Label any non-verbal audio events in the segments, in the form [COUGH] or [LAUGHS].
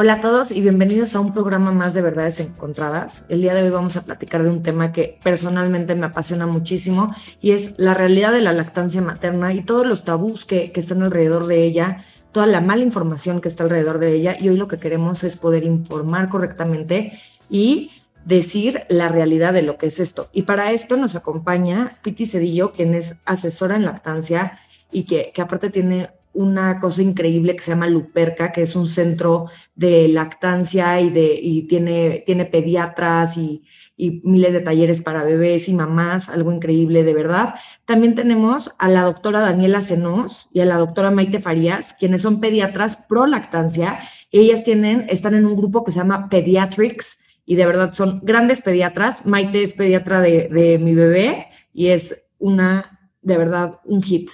Hola a todos y bienvenidos a un programa más de Verdades Encontradas. El día de hoy vamos a platicar de un tema que personalmente me apasiona muchísimo y es la realidad de la lactancia materna y todos los tabús que, que están alrededor de ella, toda la mala información que está alrededor de ella y hoy lo que queremos es poder informar correctamente y decir la realidad de lo que es esto. Y para esto nos acompaña Piti Cedillo, quien es asesora en lactancia y que, que aparte tiene una cosa increíble que se llama Luperca, que es un centro de lactancia y, de, y tiene, tiene pediatras y, y miles de talleres para bebés y mamás, algo increíble de verdad. También tenemos a la doctora Daniela Senos y a la doctora Maite Farías, quienes son pediatras pro lactancia. Ellas tienen, están en un grupo que se llama Pediatrics y de verdad son grandes pediatras. Maite es pediatra de, de mi bebé y es una, de verdad, un hit.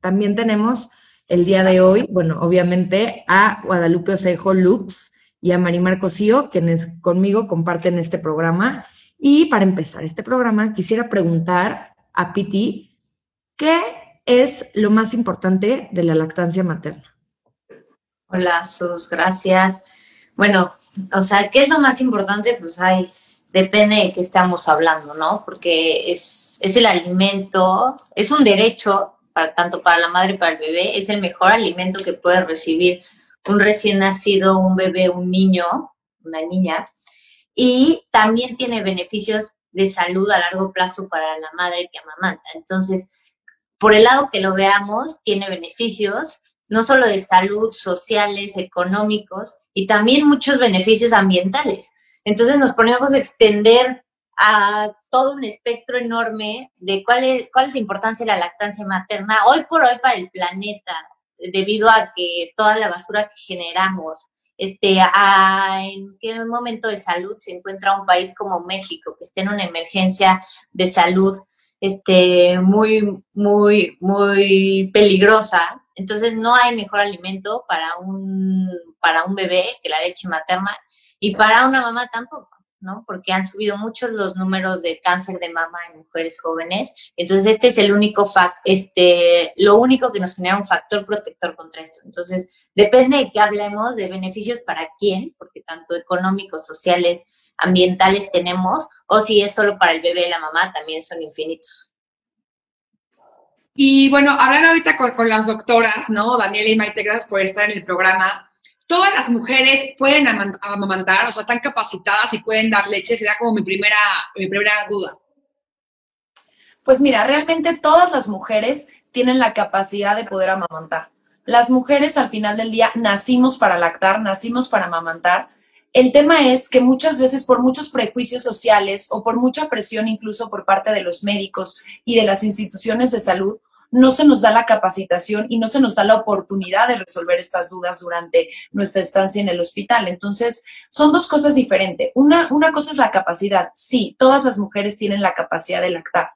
También tenemos el día de hoy, bueno, obviamente a Guadalupe Osejo Lux y a Marimar Cosío, quienes conmigo comparten este programa. Y para empezar este programa, quisiera preguntar a Piti, ¿qué es lo más importante de la lactancia materna? Hola, Sus, gracias. Bueno, o sea, ¿qué es lo más importante? Pues hay, depende de qué estamos hablando, ¿no? Porque es, es el alimento, es un derecho tanto para la madre y para el bebé, es el mejor alimento que puede recibir un recién nacido, un bebé, un niño, una niña, y también tiene beneficios de salud a largo plazo para la madre que amamanta. Entonces, por el lado que lo veamos, tiene beneficios no solo de salud, sociales, económicos y también muchos beneficios ambientales. Entonces nos ponemos a extender a todo un espectro enorme de cuál es, cuál es la importancia de la lactancia materna hoy por hoy para el planeta, debido a que toda la basura que generamos, este, a, en qué momento de salud se encuentra un país como México, que esté en una emergencia de salud este, muy, muy, muy peligrosa. Entonces no hay mejor alimento para un, para un bebé que la leche materna y para una mamá tampoco. ¿No? Porque han subido muchos los números de cáncer de mama en mujeres jóvenes. Entonces, este es el único este, lo único que nos genera un factor protector contra esto. Entonces, depende de qué hablemos, de beneficios para quién, porque tanto económicos, sociales, ambientales tenemos, o si es solo para el bebé y la mamá, también son infinitos. Y bueno, hablando ahorita con, con las doctoras, ¿no? Daniela y Maite, gracias por estar en el programa todas las mujeres pueden amamantar, o sea, están capacitadas y pueden dar leche, sería como mi primera, mi primera duda. Pues mira, realmente todas las mujeres tienen la capacidad de poder amamantar. Las mujeres al final del día nacimos para lactar, nacimos para amamantar. El tema es que muchas veces por muchos prejuicios sociales o por mucha presión incluso por parte de los médicos y de las instituciones de salud, no se nos da la capacitación y no se nos da la oportunidad de resolver estas dudas durante nuestra estancia en el hospital. Entonces, son dos cosas diferentes. Una, una cosa es la capacidad. Sí, todas las mujeres tienen la capacidad de lactar.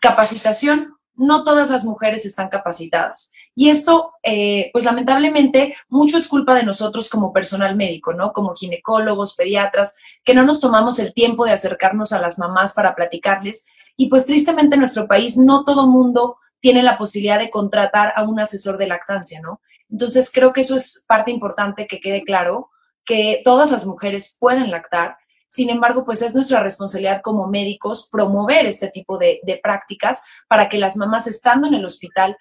Capacitación, no todas las mujeres están capacitadas. Y esto, eh, pues lamentablemente, mucho es culpa de nosotros como personal médico, ¿no? Como ginecólogos, pediatras, que no nos tomamos el tiempo de acercarnos a las mamás para platicarles. Y pues tristemente en nuestro país no todo mundo tiene la posibilidad de contratar a un asesor de lactancia, ¿no? Entonces, creo que eso es parte importante que quede claro, que todas las mujeres pueden lactar. Sin embargo, pues es nuestra responsabilidad como médicos promover este tipo de, prácticas para que las mamás estando en el hospital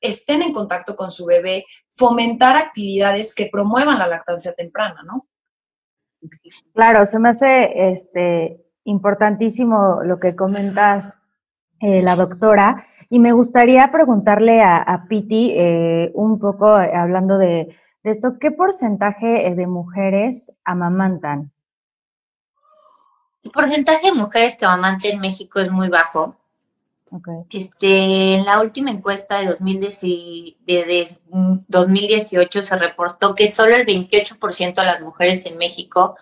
estén en contacto con su bebé, fomentar actividades que promuevan la lactancia temprana, ¿no? Claro, se me hace este, importantísimo lo que comentas, eh, la doctora, y me gustaría preguntarle a, Piti eh, un poco, eh, hablando de, esto, ¿qué porcentaje eh, de mujeres amamantan? El porcentaje de mujeres que amamantan en México es muy bajo. Este, en la última encuesta de, de 2018 se reportó que solo el 28% de las mujeres en México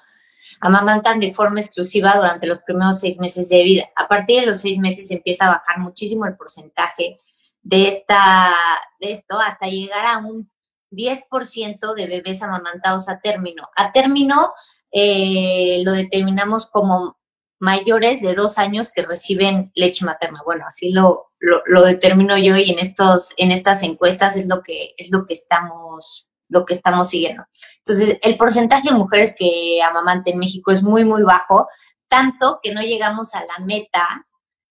amamantan de forma exclusiva durante los primeros seis meses de vida. A partir de los seis meses empieza a bajar muchísimo el porcentaje de, esta, de esto hasta llegar a un 10% de bebés amamantados a término. A término eh, lo determinamos como mayores de dos años que reciben leche materna. Bueno, así lo, lo, determino yo y en, estos, en estas encuestas es lo que, es lo que estamos lo que estamos siguiendo. Entonces, el porcentaje de mujeres que amamanten en México es muy, muy bajo, tanto que no llegamos a la meta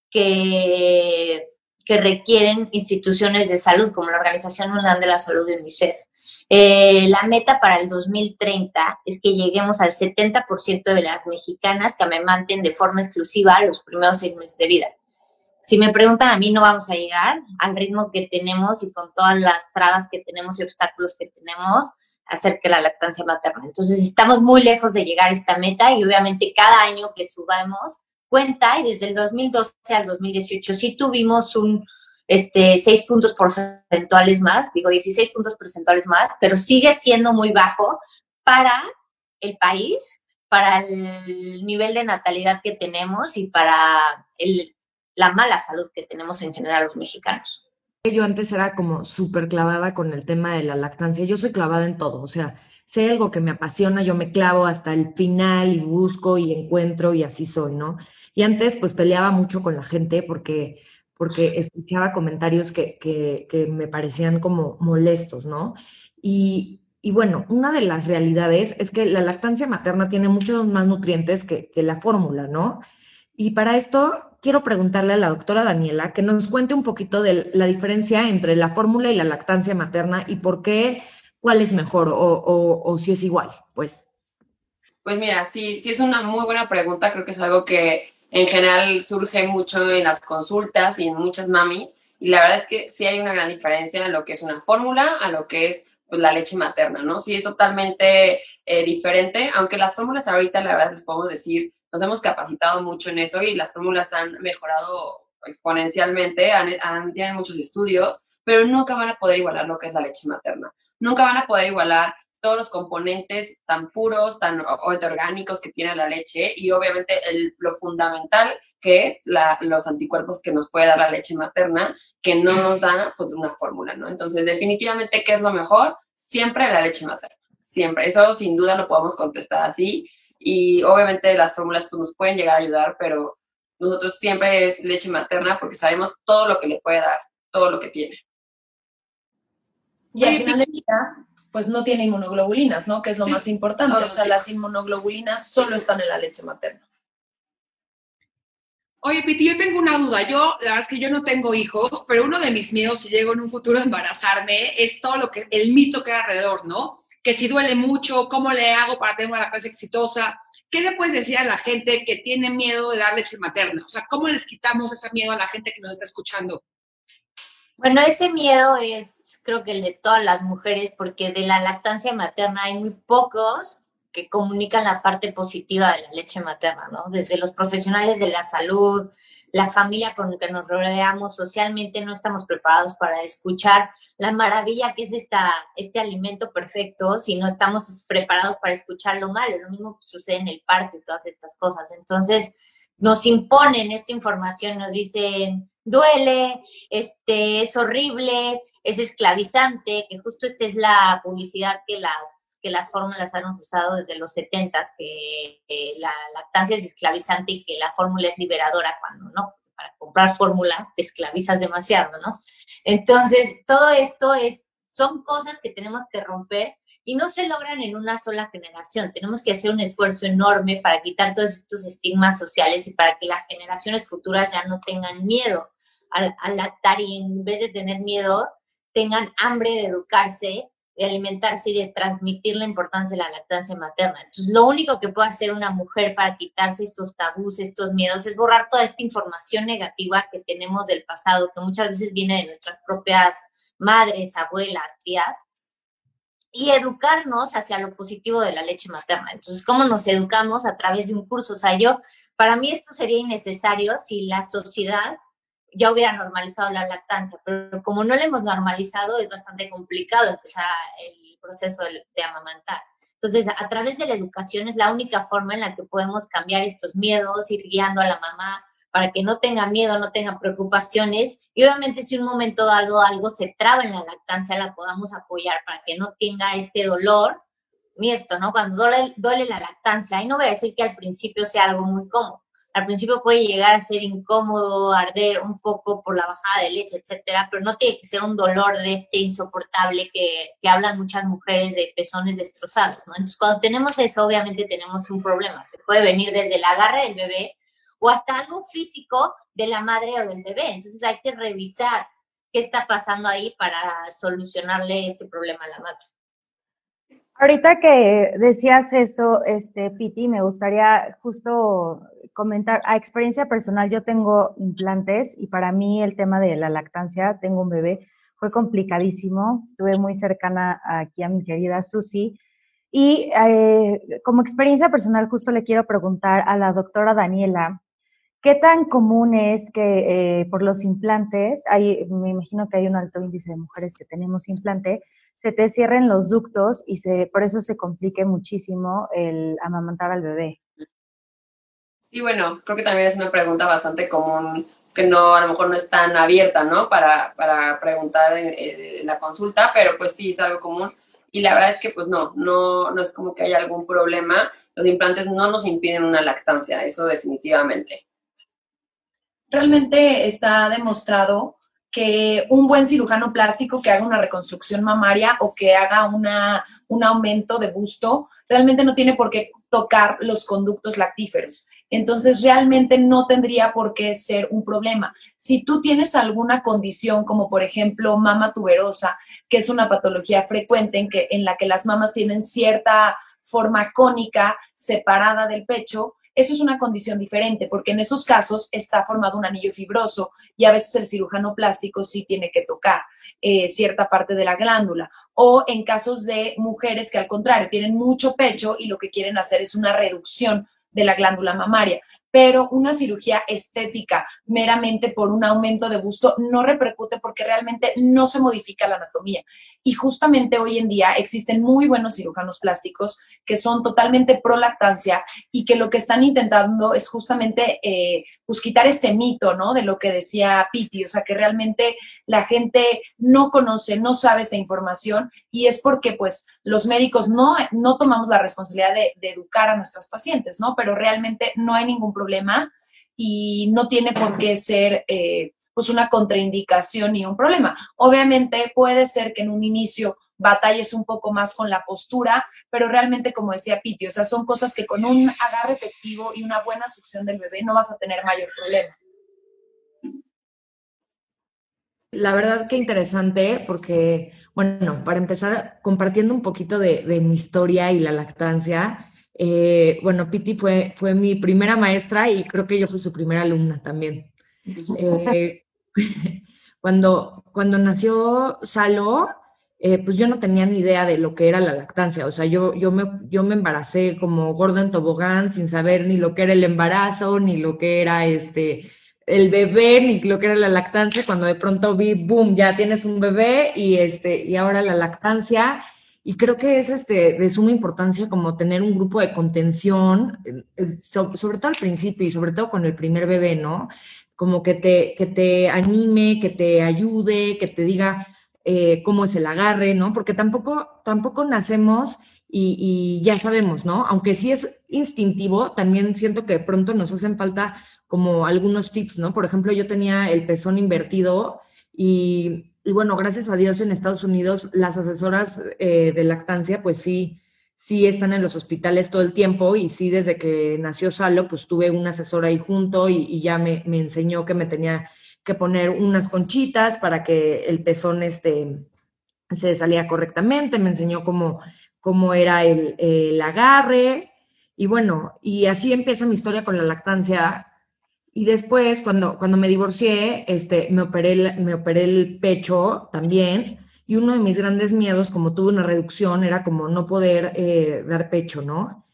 que, que requieren instituciones de salud, como la Organización Mundial de la Salud de UNICEF. Eh, la meta para el 2030 es que lleguemos al 70% de las mexicanas que amamanten de forma exclusiva los primeros seis meses de vida. Si me preguntan a mí, no vamos a llegar al ritmo que tenemos y con todas las trabas que tenemos y obstáculos que tenemos acerca de la lactancia materna. Entonces, estamos muy lejos de llegar a esta meta y obviamente cada año que subamos cuenta y desde el 2012 al 2018 sí tuvimos un este, 6 puntos porcentuales más, digo 16 puntos porcentuales más, pero sigue siendo muy bajo para el país, para el nivel de natalidad que tenemos y para el, la mala salud que tenemos en general los mexicanos. Yo antes era como súper clavada con el tema de la lactancia. Yo soy clavada en todo, o sea, si hay algo que me apasiona, yo me clavo hasta el final y busco y encuentro y así soy, ¿no? Y antes pues peleaba mucho con la gente porque, porque escuchaba comentarios que, que, me parecían como molestos, ¿no? Y, y, bueno, una de las realidades es que la lactancia materna tiene muchos más nutrientes que, que la fórmula, ¿no? Y para esto quiero preguntarle a la doctora Daniela que nos cuente un poquito de la diferencia entre la fórmula y la lactancia materna y por qué, cuál es mejor o, si es igual, pues. Pues mira, sí, sí es una muy buena pregunta, creo que es algo que en general surge mucho en las consultas y en muchas mamis, y la verdad es que sí hay una gran diferencia en lo que es una fórmula a lo que es pues, la leche materna, ¿no? Sí es totalmente eh, diferente, aunque las fórmulas ahorita la verdad les podemos decir nos hemos capacitado mucho en eso y las fórmulas han mejorado exponencialmente, han, tienen muchos estudios, pero nunca van a poder igualar lo que es la leche materna. Nunca van a poder igualar todos los componentes tan puros, tan orgánicos que tiene la leche y obviamente lo fundamental que es los anticuerpos que nos puede dar la leche materna, que no nos da pues, una fórmula, ¿no? Entonces, definitivamente, ¿qué es lo mejor? Siempre la leche materna, siempre. Eso sin duda lo podemos contestar así y obviamente las fórmulas pues, nos pueden llegar a ayudar, pero nosotros siempre es leche materna porque sabemos todo lo que le puede dar, todo lo que tiene. Y al final del día, pues no tiene inmunoglobulinas, ¿no? Que es lo más importante. o sea, las inmunoglobulinas solo están en la leche materna. Oye, Piti, yo tengo una duda. Yo, la verdad es que yo no tengo hijos, pero uno de mis miedos si llego en un futuro a embarazarme es todo lo que, el mito que hay alrededor, ¿no? Que si duele mucho, cómo le hago para tener una lactancia exitosa. ¿Qué le puedes decir a la gente que tiene miedo de dar leche materna? O sea, ¿cómo les quitamos ese miedo a la gente que nos está escuchando? Bueno, ese miedo es creo que el de todas las mujeres, porque de la lactancia materna hay muy pocos que comunican la parte positiva de la leche materna, ¿no? Desde los profesionales de la salud, la familia con la que nos rodeamos socialmente no estamos preparados para escuchar la maravilla que es esta, este alimento perfecto si no estamos preparados para escuchar lo malo. Lo mismo sucede en el parto y todas estas cosas. Entonces, nos imponen esta información, nos dicen, duele, este, es horrible, es esclavizante, que justo esta es la publicidad que las que las fórmulas han usado desde los 70 que la lactancia es esclavizante y que la fórmula es liberadora cuando no, para comprar fórmula te esclavizas demasiado, ¿no? Entonces, todo esto es, son cosas que tenemos que romper y no se logran en una sola generación. Tenemos que hacer un esfuerzo enorme para quitar todos estos estigmas sociales y para que las generaciones futuras ya no tengan miedo al, al lactar y en vez de tener miedo, tengan hambre de educarse de alimentarse y de transmitir la importancia de la lactancia materna. Entonces, lo único que puede hacer una mujer para quitarse estos tabús, estos miedos, es borrar toda esta información negativa que tenemos del pasado, que muchas veces viene de nuestras propias madres, abuelas, tías, y educarnos hacia lo positivo de la leche materna. Entonces, ¿cómo nos educamos a través de un curso? O sea, yo, para mí esto sería innecesario si la sociedad ya hubiera normalizado la lactancia, pero como no la hemos normalizado, es bastante complicado empezar el proceso de, amamantar. Entonces, a través de la educación es la única forma en la que podemos cambiar estos miedos, ir guiando a la mamá para que no tenga miedo, no tenga preocupaciones. Y obviamente si un momento dado algo se traba en la lactancia, la podamos apoyar para que no tenga este dolor. Ni esto, ¿no? Cuando duele, duele la lactancia, y no voy a decir que al principio sea algo muy cómodo, al principio puede llegar a ser incómodo, arder un poco por la bajada de leche, etcétera, pero no tiene que ser un dolor de este insoportable que, hablan muchas mujeres de pezones destrozados. Entonces, cuando tenemos eso, obviamente tenemos un problema, que puede venir desde el agarre del bebé o hasta algo físico de la madre o del bebé. Entonces, hay que revisar qué está pasando ahí para solucionarle este problema a la madre. Ahorita que decías eso, este, Piti, me gustaría justo comentar, a experiencia personal, yo tengo implantes y para mí el tema de la lactancia, tengo un bebé, fue complicadísimo. Estuve muy cercana aquí a mi querida Susi. Y eh, como experiencia personal, justo le quiero preguntar a la doctora Daniela, ¿qué tan común es que eh, por los implantes, hay, me imagino que hay un alto índice de mujeres que tenemos implante, se te cierren los ductos y se, por eso se complique muchísimo el amamantar al bebé. Sí, bueno, creo que también es una pregunta bastante común que no, a lo mejor no es tan abierta, ¿no? Para, para preguntar en, la consulta, pero pues sí es algo común. Y la verdad es que pues no, no, no es como que haya algún problema. Los implantes no nos impiden una lactancia, eso definitivamente. Realmente está demostrado que un buen cirujano plástico que haga una reconstrucción mamaria o que haga una, un aumento de busto, realmente no tiene por qué tocar los conductos lactíferos. Entonces, realmente no tendría por qué ser un problema. Si tú tienes alguna condición, como por ejemplo mama tuberosa, que es una patología frecuente en, que, en la que las mamas tienen cierta forma cónica separada del pecho, eso es una condición diferente, porque en esos casos está formado un anillo fibroso y a veces el cirujano plástico sí tiene que tocar eh, cierta parte de la glándula. O en casos de mujeres que al contrario tienen mucho pecho y lo que quieren hacer es una reducción de la glándula mamaria pero una cirugía estética meramente por un aumento de busto no repercute porque realmente no se modifica la anatomía. Y justamente hoy en día existen muy buenos cirujanos plásticos que son totalmente pro lactancia y que lo que están intentando es justamente eh, pues quitar este mito, ¿no? De lo que decía Piti, o sea, que realmente la gente no conoce, no sabe esta información y es porque pues los médicos no, no tomamos la responsabilidad de, educar a nuestras pacientes, ¿no? Pero realmente no hay ningún problema y no tiene por qué ser eh, pues una contraindicación ni un problema. Obviamente puede ser que en un inicio batalles un poco más con la postura, pero realmente, como decía Piti, o sea, son cosas que con un agarre efectivo y una buena succión del bebé no vas a tener mayor problema. La verdad que interesante, porque, bueno, para empezar, compartiendo un poquito de, mi historia y la lactancia, eh, bueno, Piti fue, fue mi primera maestra y creo que yo fui su primera alumna también. [LAUGHS] Eh, [LAUGHS] cuando, cuando nació Salo, eh, pues yo no tenía ni idea de lo que era la lactancia. O sea, yo, yo, me, yo me embaracé como gordo en tobogán sin saber ni lo que era el embarazo, ni lo que era este, el bebé, ni lo que era la lactancia. Cuando de pronto vi, boom, ya tienes un bebé y, este, y ahora la lactancia. Y creo que es este, de suma importancia como tener un grupo de contención, eh, sobre todo al principio y sobre todo con el primer bebé, ¿no? Como que te, que te anime, que te ayude, que te diga, eh, cómo es el agarre, ¿no? Porque tampoco, tampoco nacemos y, ya sabemos, ¿no? Aunque sí es instintivo, también siento que de pronto nos hacen falta como algunos tips, ¿no? Por ejemplo, yo tenía el pezón invertido y, bueno, gracias a Dios en Estados Unidos las asesoras eh, de lactancia, pues sí, sí están en los hospitales todo el tiempo y sí desde que nació Salo, pues tuve una asesora ahí junto y, ya me enseñó que me tenía que poner unas conchitas para que el pezón este, se salía correctamente, me enseñó cómo, cómo era el, agarre, y bueno, y así empieza mi historia con la lactancia. Y después, cuando, cuando me divorcié, este, me, operé el, me operé el pecho también, y uno de mis grandes miedos, como tuve una reducción, era como no poder eh, dar pecho, ¿no?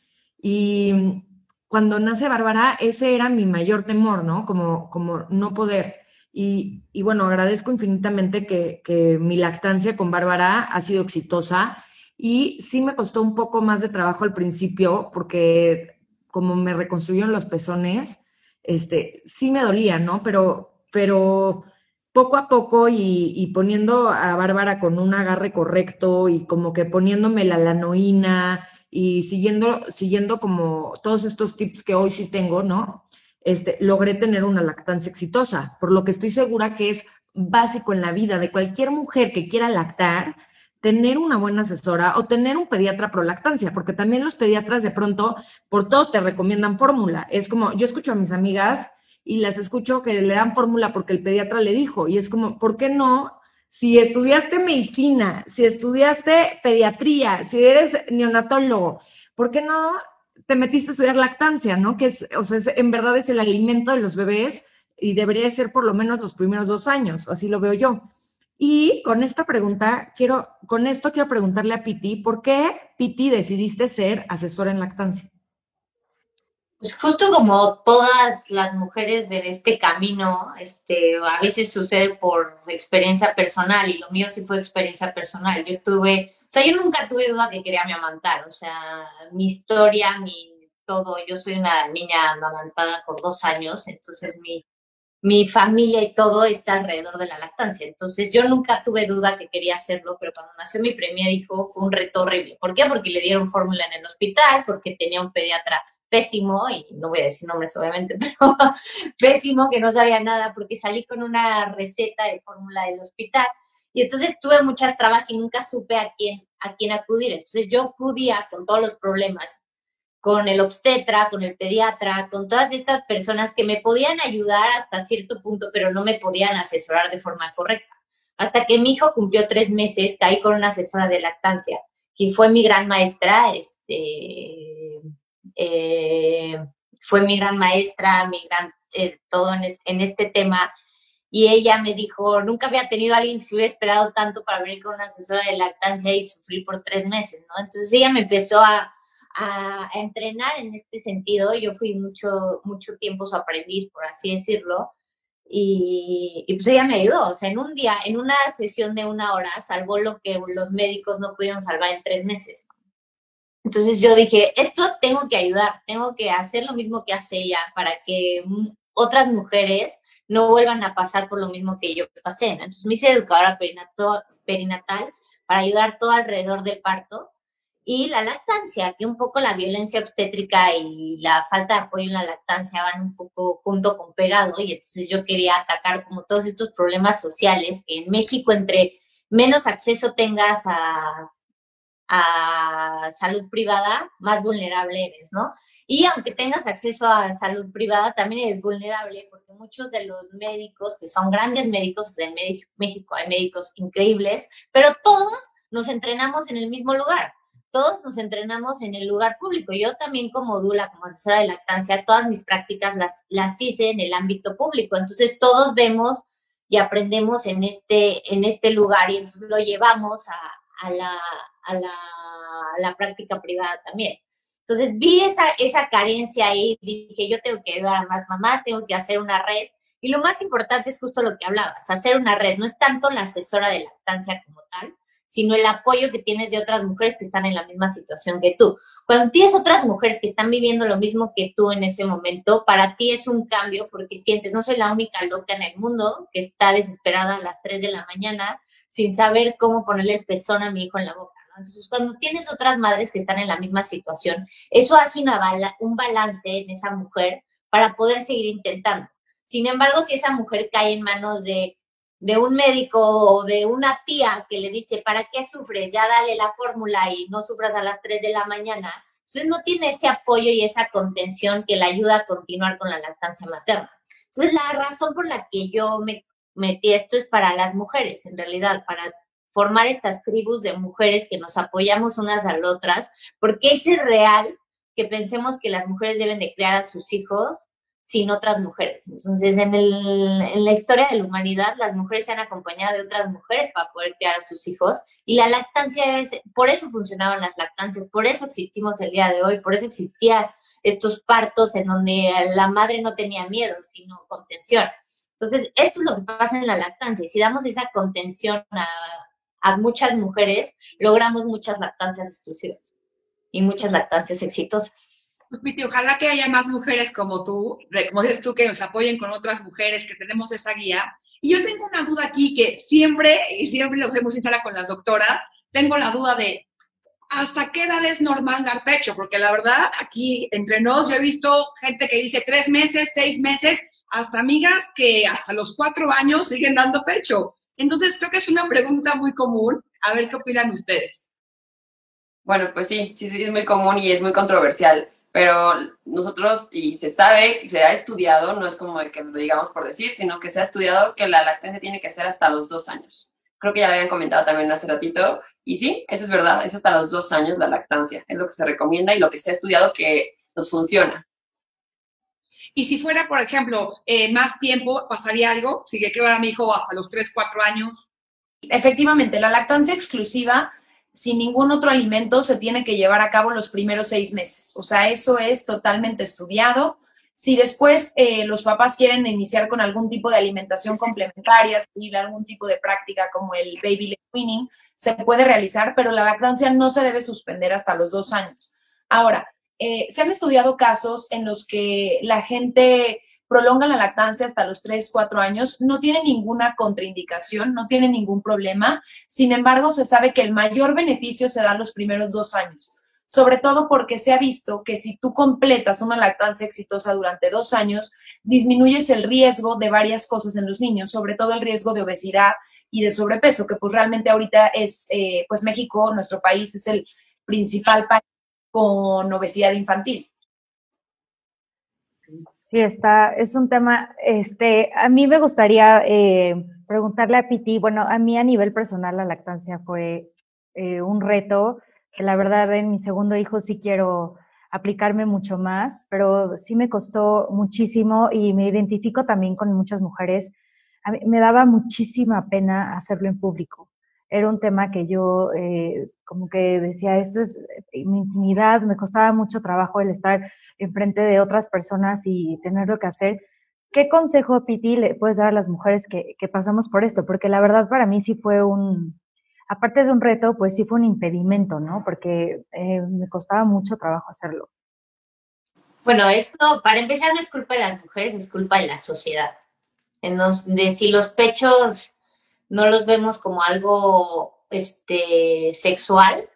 Y cuando nace Bárbara, ese era mi mayor temor, ¿no? Como, como no poder. Y, bueno, agradezco infinitamente que, mi lactancia con Bárbara ha sido exitosa y sí me costó un poco más de trabajo al principio porque como me reconstruyeron los pezones, este, sí me dolía, ¿no? Pero, pero poco a poco y, poniendo a Bárbara con un agarre correcto y como que poniéndome la lanoína y siguiendo, siguiendo como todos estos tips que hoy sí tengo, ¿no? Este, logré tener una lactancia exitosa, por lo que estoy segura que es básico en la vida de cualquier mujer que quiera lactar, tener una buena asesora o tener un pediatra pro lactancia, porque también los pediatras de pronto por todo te recomiendan fórmula. Es como, yo escucho a mis amigas y las escucho que le dan fórmula porque el pediatra le dijo, y es como, ¿por qué no? Si estudiaste medicina, si estudiaste pediatría, si eres neonatólogo, ¿por qué no te metiste a estudiar lactancia, no? Que es, o sea, en verdad es el alimento de los bebés y debería ser por lo menos los primeros dos años, así lo veo yo. Y con esta pregunta, quiero, con esto quiero preguntarle a Piti, ¿por qué Piti decidiste ser asesora en lactancia? Pues justo como todas las mujeres de este camino, este, a veces sucede por experiencia personal y lo mío sí fue experiencia personal. Yo tuve, sea, yo nunca tuve duda que quería amamantar, o sea, mi historia, mi todo, yo soy una niña amamantada por dos años, entonces mi, mi familia y todo está alrededor de la lactancia. Entonces yo nunca tuve duda que quería hacerlo, pero cuando nació mi primer hijo fue un reto horrible. ¿Por qué? Porque le dieron fórmula en el hospital, porque tenía un pediatra pésimo, y no voy a decir nombres obviamente, [LAUGHS] pero pésimo, que no sabía nada, porque salí con una receta de fórmula del hospital. Y entonces tuve muchas trabas y nunca supe a quién, a quién acudir. Entonces yo acudía con todos los problemas con el obstetra, con el pediatra, con todas estas personas que me podían ayudar hasta cierto punto, pero no me podían asesorar de forma correcta. Hasta que mi hijo cumplió tres meses, caí con una asesora de lactancia, que fue mi gran maestra, este, eh, fue mi gran maestra, mi gran, eh, todo en este, en este, tema. Y ella me dijo, nunca había tenido a alguien que se hubiera esperado tanto para venir con una asesora de lactancia y sufrir por tres meses, ¿no? Entonces ella me empezó a, a, entrenar en este sentido. Yo fui mucho, mucho tiempo su aprendiz, por así decirlo. Y, y, pues ella me ayudó. O sea, en un día, en una sesión de una hora, salvó lo que los médicos no pudieron salvar en tres meses. Entonces yo dije, esto tengo que ayudar, tengo que hacer lo mismo que hace ella para que otras mujeres no vuelvan a pasar por lo mismo que yo pasé. Entonces me hice educadora perinatal para ayudar todo alrededor del parto y la lactancia, que un poco la violencia obstétrica y la falta de apoyo en la lactancia van un poco junto con pegado, y entonces yo quería atacar como todos estos problemas sociales que en México entre menos acceso tengas a, a salud privada, más vulnerable eres, ¿no? Y aunque tengas acceso a salud privada, también eres vulnerable porque muchos de los médicos, que son grandes médicos en México, hay médicos increíbles, pero todos nos entrenamos en el mismo lugar todos nos entrenamos en el lugar público. Yo también como Dula, como asesora de lactancia, todas mis prácticas las, las hice en el ámbito público. Entonces todos vemos y aprendemos en este, en este lugar y entonces lo llevamos a, la, a, la, a la práctica privada también. Entonces vi esa, esa carencia ahí, dije, yo tengo que ayudar a más mamás, tengo que hacer una red. Y lo más importante es justo lo que hablabas, hacer una red. No es tanto la asesora de lactancia como tal, sino el apoyo que tienes de otras mujeres que están en la misma situación que tú. Cuando tienes otras mujeres que están viviendo lo mismo que tú en ese momento, para ti es un cambio porque sientes, no soy la única loca en el mundo que está desesperada a las 3 de la mañana sin saber cómo ponerle el pezón a mi hijo en la boca. Entonces, cuando tienes otras madres que están en la misma situación, eso hace una un balance en esa mujer para poder seguir intentando. Sin embargo, si esa mujer cae en manos de de un médico o de una tía que le dice, ¿para qué sufres? Ya dale la fórmula y no sufras a las 3 de la mañana. Entonces no tiene ese apoyo y esa contención que le ayuda a continuar con la lactancia materna. Entonces la razón por la que yo me metí esto es para las mujeres, en realidad, para formar estas tribus de mujeres que nos apoyamos unas a las otras, porque es real que pensemos que las mujeres deben de criar a sus hijos sin otras mujeres. Entonces, en, el, en, la historia de la humanidad, las mujeres se han acompañado de otras mujeres para poder criar a sus hijos y la lactancia es, por eso funcionaban las lactancias, por eso existimos el día de hoy, por eso existían estos partos en donde la madre no tenía miedo, sino contención. Entonces, esto es lo que pasa en la lactancia. Si damos esa contención a, a muchas mujeres, logramos muchas lactancias exclusivas y muchas lactancias exitosas. Pues, Piti, ojalá que haya más mujeres como tú, como dices tú, que nos apoyen con otras mujeres, que tenemos esa guía. Y yo tengo una duda aquí que siempre, y siempre lo hacemos en sala con las doctoras, tengo la duda de, ¿hasta qué edad es normal dar pecho? Porque la verdad, aquí entre nos, yo he visto gente que dice tres meses, seis meses, hasta amigas que hasta los cuatro años siguen dando pecho. Entonces, creo que es una pregunta muy común. A ver qué opinan ustedes. Bueno, pues sí, sí, es muy común y es muy controversial, pero nosotros, y se sabe, se ha estudiado, no es como que lo digamos por decir, sino que se ha estudiado que la lactancia tiene que ser hasta los dos años. Creo que ya lo habían comentado también hace ratito, y sí, eso es verdad, es hasta los dos años la lactancia, es lo que se recomienda y lo que se ha estudiado que nos funciona. Y si fuera, por ejemplo, eh, más tiempo, ¿pasaría algo? Si que a mi hijo hasta los 3, 4 años. Efectivamente, la lactancia exclusiva sin ningún otro alimento se tiene que llevar a cabo los primeros seis meses. O sea, eso es totalmente estudiado. Si después eh, los papás quieren iniciar con algún tipo de alimentación complementaria, y algún tipo de práctica como el baby se puede realizar, pero la lactancia no se debe suspender hasta los dos años. Ahora, eh, se han estudiado casos en los que la gente prolonga la lactancia hasta los 3, 4 años, no tiene ninguna contraindicación, no tiene ningún problema. Sin embargo, se sabe que el mayor beneficio se da los primeros dos años, sobre todo porque se ha visto que si tú completas una lactancia exitosa durante dos años, disminuyes el riesgo de varias cosas en los niños, sobre todo el riesgo de obesidad y de sobrepeso, que pues realmente ahorita es, eh, pues México, nuestro país, es el principal país con obesidad infantil. Sí, está, es un tema, este, a mí me gustaría eh, preguntarle a Piti, bueno, a mí a nivel personal la lactancia fue eh, un reto, que la verdad en mi segundo hijo sí quiero aplicarme mucho más, pero sí me costó muchísimo y me identifico también con muchas mujeres. A mí me daba muchísima pena hacerlo en público era un tema que yo eh, como que decía, esto es eh, mi intimidad, me costaba mucho trabajo el estar enfrente de otras personas y tener lo que hacer. ¿Qué consejo, Piti, le puedes dar a las mujeres que, que pasamos por esto? Porque la verdad para mí sí fue un, aparte de un reto, pues sí fue un impedimento, ¿no? Porque eh, me costaba mucho trabajo hacerlo. Bueno, esto, para empezar, no es culpa de las mujeres, es culpa de la sociedad. En de si los pechos no los vemos como algo este, sexual,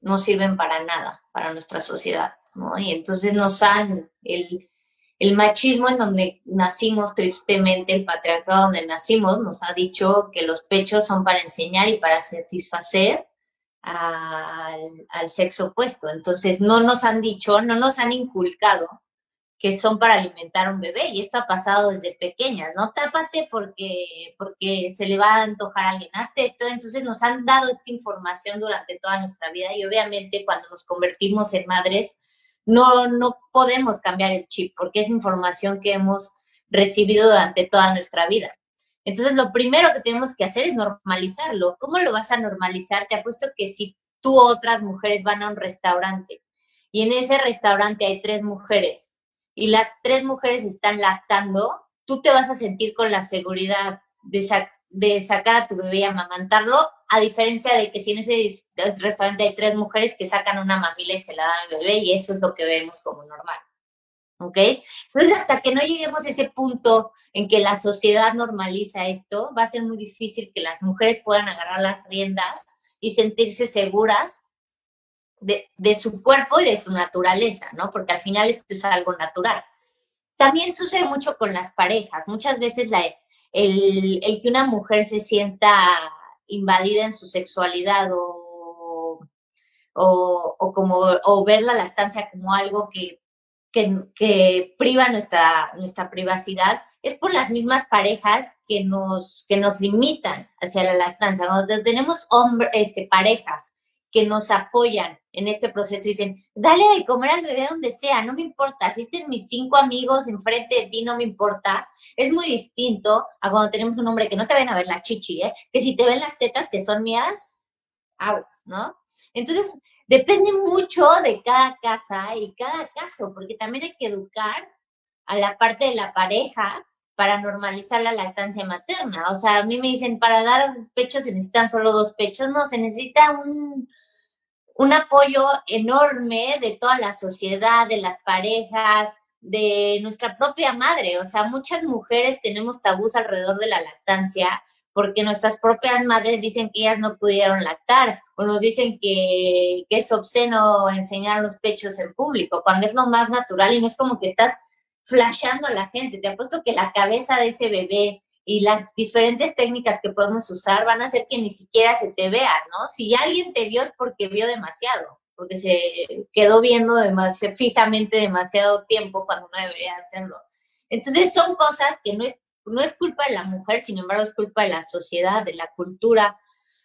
no sirven para nada para nuestra sociedad, ¿no? Y entonces nos han, el, el machismo en donde nacimos tristemente, el patriarcado donde nacimos, nos ha dicho que los pechos son para enseñar y para satisfacer al, al sexo opuesto. Entonces no nos han dicho, no nos han inculcado que son para alimentar a un bebé y esto ha pasado desde pequeñas, ¿no? Tápate porque, porque se le va a antojar a alguien, hazte esto, entonces nos han dado esta información durante toda nuestra vida y obviamente cuando nos convertimos en madres no, no podemos cambiar el chip porque es información que hemos recibido durante toda nuestra vida. Entonces lo primero que tenemos que hacer es normalizarlo. ¿Cómo lo vas a normalizar? Te apuesto que si tú otras mujeres van a un restaurante y en ese restaurante hay tres mujeres y las tres mujeres están lactando, tú te vas a sentir con la seguridad de, sacar a tu bebé y amamantarlo, a diferencia de que si en ese restaurante hay tres mujeres que sacan una mamila y se la dan al bebé, y eso es lo que vemos como normal. ¿Ok? Entonces, hasta que no lleguemos a ese punto en que la sociedad normaliza esto, va a ser muy difícil que las mujeres puedan agarrar las riendas y sentirse seguras de, su cuerpo y de su naturaleza, ¿no? Porque al final es algo natural. También sucede mucho con las parejas. Muchas veces la, el, el, que una mujer se sienta invadida en su sexualidad o, o, o como, o ver la lactancia como algo que, que, que, priva nuestra, nuestra privacidad, es por las mismas parejas que nos, que nos limitan hacia la lactancia. Cuando tenemos hombre, este, parejas que nos apoyan en este proceso dicen, dale de comer al bebé donde sea, no me importa, si estén mis cinco amigos enfrente de ti, no me importa. Es muy distinto a cuando tenemos un hombre que no te ven a ver la chichi, ¿eh? que si te ven las tetas que son mías, aguas, ¿no? Entonces, depende mucho de cada casa y cada caso, porque también hay que educar a la parte de la pareja para normalizar la lactancia materna. O sea, a mí me dicen, para dar pechos se necesitan solo dos pechos, no, se necesita un un apoyo enorme de toda la sociedad, de las parejas, de nuestra propia madre. O sea, muchas mujeres tenemos tabús alrededor de la lactancia porque nuestras propias madres dicen que ellas no pudieron lactar o nos dicen que, que es obsceno enseñar los pechos en público, cuando es lo más natural y no es como que estás flashando a la gente. Te apuesto que la cabeza de ese bebé y las diferentes técnicas que podemos usar van a hacer que ni siquiera se te vea, ¿no? Si alguien te vio es porque vio demasiado, porque se quedó viendo demasiado, fijamente demasiado tiempo cuando no debería hacerlo. Entonces son cosas que no es, no es culpa de la mujer, sin embargo es culpa de la sociedad, de la cultura,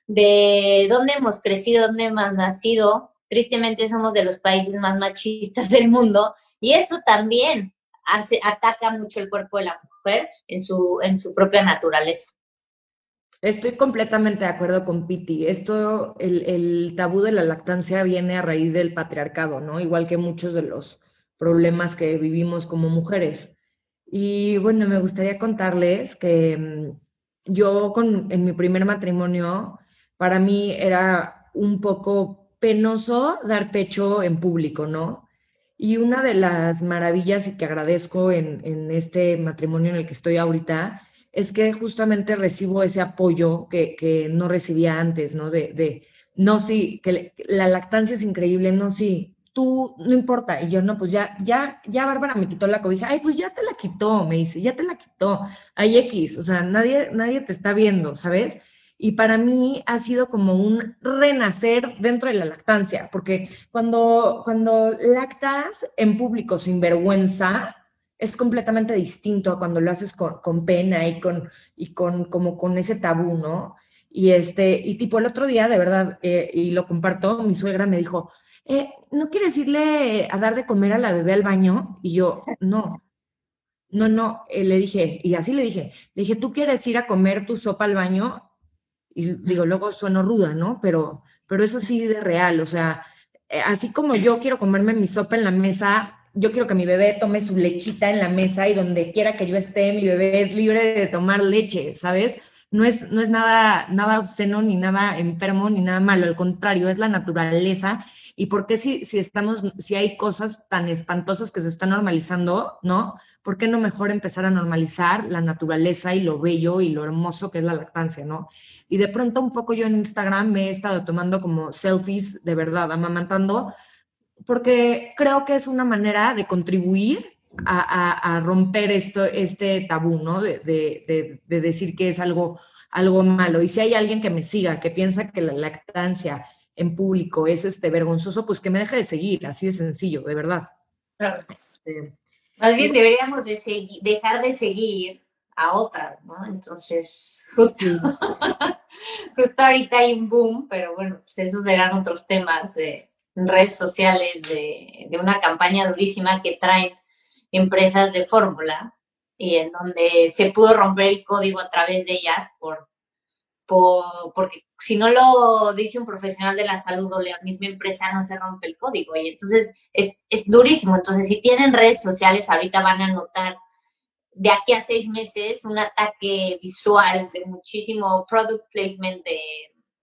de dónde hemos crecido, dónde hemos nacido. Tristemente somos de los países más machistas del mundo y eso también hace, ataca mucho el cuerpo de la mujer en su, propia naturaleza. Estoy completamente de acuerdo con Piti. Esto, el, el, tabú de la lactancia viene a raíz del patriarcado, ¿no? Igual que muchos de los problemas que vivimos como mujeres. Y bueno, me gustaría contarles que mm, yo con, en mi primer matrimonio, para mí era un poco penoso dar pecho en público, ¿no? Y una de las maravillas y que agradezco en, en, este matrimonio en el que estoy ahorita es que justamente recibo ese apoyo que, que no recibía antes, ¿no? De, de, no, sí, que la lactancia es increíble, no, sí, tú, no importa. Y yo, no, pues ya, ya, ya Bárbara me quitó la cobija. Ay, pues ya te la quitó, me dice, ya te la quitó. Hay X, o sea, nadie, nadie te está viendo, ¿sabes? Y para mí ha sido como un renacer dentro de la lactancia, porque cuando, cuando lactas en público sin vergüenza, es completamente distinto a cuando lo haces con, con pena y con, y con, como con ese tabú, ¿no? Y este, y tipo el otro día, de verdad, eh, y lo comparto, mi suegra me dijo, eh, ¿no quieres irle a dar de comer a la bebé al baño? Y yo, no, no, no, eh, le dije, y así le dije, le dije, ¿tú quieres ir a comer tu sopa al baño? Y digo, luego sueno ruda, ¿no? Pero, pero eso sí de real, o sea, eh, así como yo quiero comerme mi sopa en la mesa, yo quiero que mi bebé tome su lechita en la mesa y donde quiera que yo esté, mi bebé es libre de tomar leche, ¿sabes? No es, no es nada, nada obsceno, ni nada enfermo, ni nada malo, al contrario, es la naturaleza ¿Y por qué si, si estamos, si hay cosas tan espantosas que se están normalizando, ¿no? ¿Por qué no mejor empezar a normalizar la naturaleza y lo bello y lo hermoso que es la lactancia, ¿no? Y de pronto un poco yo en Instagram me he estado tomando como selfies de verdad, amamantando, porque creo que es una manera de contribuir a, romper esto, este tabú, ¿no? De, de, de, decir que es algo, algo malo. Y si hay alguien que me siga, que piensa que la lactancia en público es este vergonzoso, pues que me deje de seguir, así de sencillo, de verdad. Claro. Este, Más bien deberíamos de dejar de seguir a otras, ¿no? Entonces, justo, [LAUGHS] justo ahorita hay un boom, pero bueno, pues esos serán otros temas de redes sociales, de, de una campaña durísima que traen empresas de fórmula y en donde se pudo romper el código a través de ellas por por, porque si no lo dice un profesional de la salud o la misma empresa, no se rompe el código. Y entonces es, es durísimo. Entonces, si tienen redes sociales, ahorita van a notar de aquí a seis meses un ataque visual de muchísimo product placement de,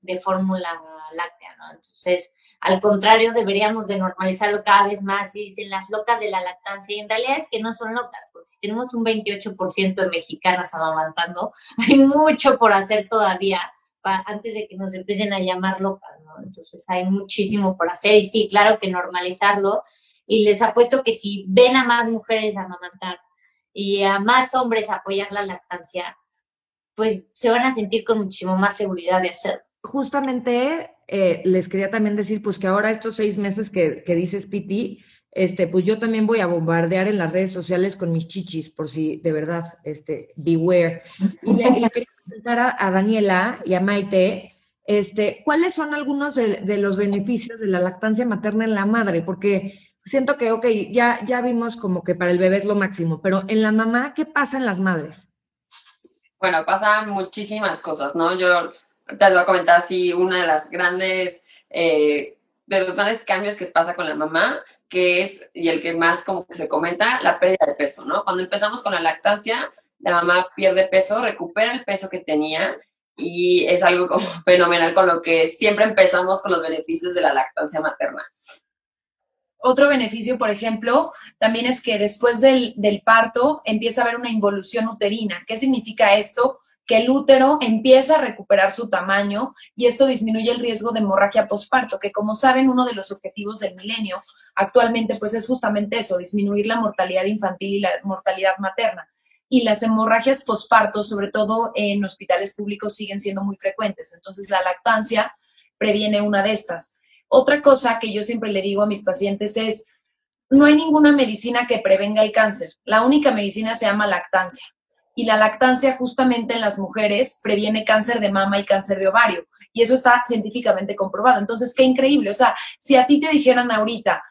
de fórmula láctea, ¿no? Entonces, al contrario, deberíamos de normalizarlo cada vez más. Y dicen las locas de la lactancia, y en realidad es que no son locas, porque si tenemos un 28% de mexicanas amamantando, [LAUGHS] hay mucho por hacer todavía para, antes de que nos empiecen a llamar locas, ¿no? Entonces hay muchísimo por hacer y sí, claro que normalizarlo. Y les apuesto que si ven a más mujeres amamantar y a más hombres apoyar la lactancia, pues se van a sentir con muchísimo más seguridad de hacerlo. Justamente eh, les quería también decir, pues que ahora estos seis meses que, que dices, Piti, este, pues yo también voy a bombardear en las redes sociales con mis chichis, por si de verdad, este, beware. [LAUGHS] Y le, quería preguntar a, Daniela y a Maite, este, ¿cuáles son algunos de, los beneficios de la lactancia materna en la madre? Porque siento que, ok, ya, ya vimos como que para el bebé es lo máximo, pero en la mamá, ¿qué pasa en las madres? Bueno, pasan muchísimas cosas, ¿no? Yo te voy a comentar así una de las grandes, eh, de los grandes cambios que pasa con la mamá, que es, y el que más como que se comenta, la pérdida de peso, ¿no? Cuando empezamos con la lactancia, la mamá pierde peso, recupera el peso que tenía y es algo como [LAUGHS] fenomenal con lo que siempre empezamos con los beneficios de la lactancia materna. Otro beneficio, por ejemplo, también es que después del, del parto empieza a haber una involución uterina. ¿Qué significa esto? que el útero empieza a recuperar su tamaño y esto disminuye el riesgo de hemorragia posparto, que como saben, uno de los objetivos del milenio actualmente pues es justamente eso, disminuir la mortalidad infantil y la mortalidad materna. Y las hemorragias posparto, sobre todo en hospitales públicos, siguen siendo muy frecuentes. Entonces, la lactancia previene una de estas. Otra cosa que yo siempre le digo a mis pacientes es, no hay ninguna medicina que prevenga el cáncer. La única medicina se llama lactancia y la lactancia justamente en las mujeres previene cáncer de mama y cáncer de ovario. Y eso está científicamente comprobado. Entonces, qué increíble. O sea, si a ti te dijeran ahorita,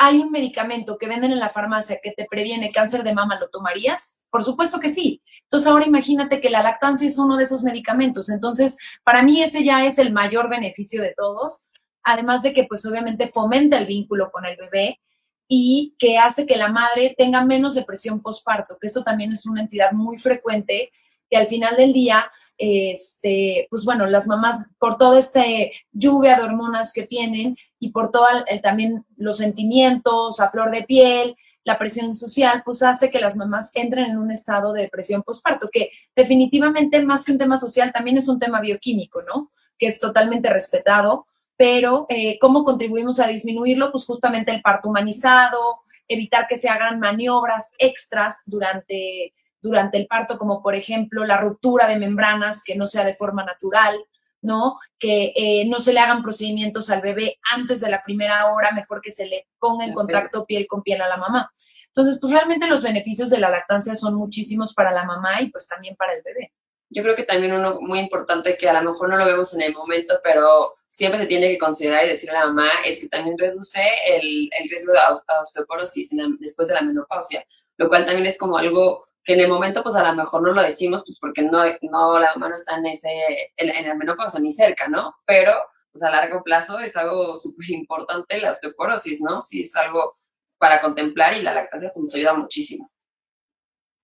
hay un medicamento que venden en la farmacia que te previene cáncer de mama, ¿lo tomarías? Por supuesto que sí. Entonces, ahora imagínate que la lactancia es uno de esos medicamentos. Entonces, para mí ese ya es el mayor beneficio de todos. Además de que, pues, obviamente fomenta el vínculo con el bebé y que hace que la madre tenga menos depresión postparto, que esto también es una entidad muy frecuente, que al final del día, este, pues bueno, las mamás, por toda esta lluvia de hormonas que tienen y por todo el, también los sentimientos a flor de piel, la presión social, pues hace que las mamás entren en un estado de depresión postparto, que definitivamente más que un tema social, también es un tema bioquímico, ¿no? Que es totalmente respetado, pero eh, ¿cómo contribuimos a disminuirlo? Pues justamente el parto humanizado, evitar que se hagan maniobras extras durante, durante el parto, como por ejemplo la ruptura de membranas, que no sea de forma natural, ¿no? Que eh, no se le hagan procedimientos al bebé antes de la primera hora, mejor que se le ponga en contacto piel con piel a la mamá. Entonces, pues realmente los beneficios de la lactancia son muchísimos para la mamá y pues también para el bebé. Yo creo que también uno muy importante que a lo mejor no lo vemos en el momento, pero siempre se tiene que considerar y decirle a la mamá es que también reduce el, el riesgo de osteoporosis después de la menopausia, lo cual también es como algo que en el momento pues a lo mejor no lo decimos pues porque no, no la mamá no está en, ese, en, en la menopausia ni cerca, ¿no? Pero pues a largo plazo es algo súper importante la osteoporosis, ¿no? Sí, es algo para contemplar y la lactancia pues nos ayuda muchísimo.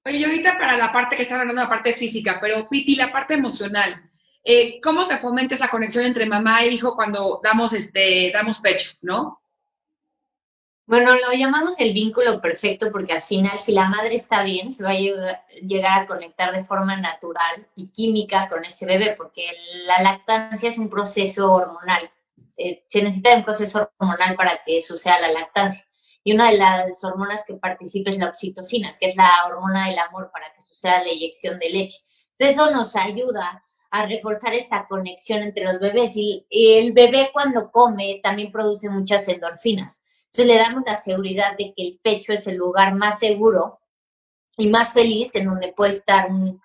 Oye, yo ahorita para la parte que está hablando, la parte física, pero Piti, la parte emocional. Eh, ¿Cómo se fomenta esa conexión entre mamá e hijo cuando damos, este, damos pecho, no? Bueno, lo llamamos el vínculo perfecto porque al final si la madre está bien, se va a llegar a conectar de forma natural y química con ese bebé porque la lactancia es un proceso hormonal. Eh, se necesita un proceso hormonal para que suceda la lactancia y una de las hormonas que participa es la oxitocina, que es la hormona del amor para que suceda la eyección de leche. Entonces eso nos ayuda a reforzar esta conexión entre los bebés y, el bebé cuando come también produce muchas endorfinas. Entonces le damos la seguridad de que el pecho es el lugar más seguro y más feliz en donde puede estar un,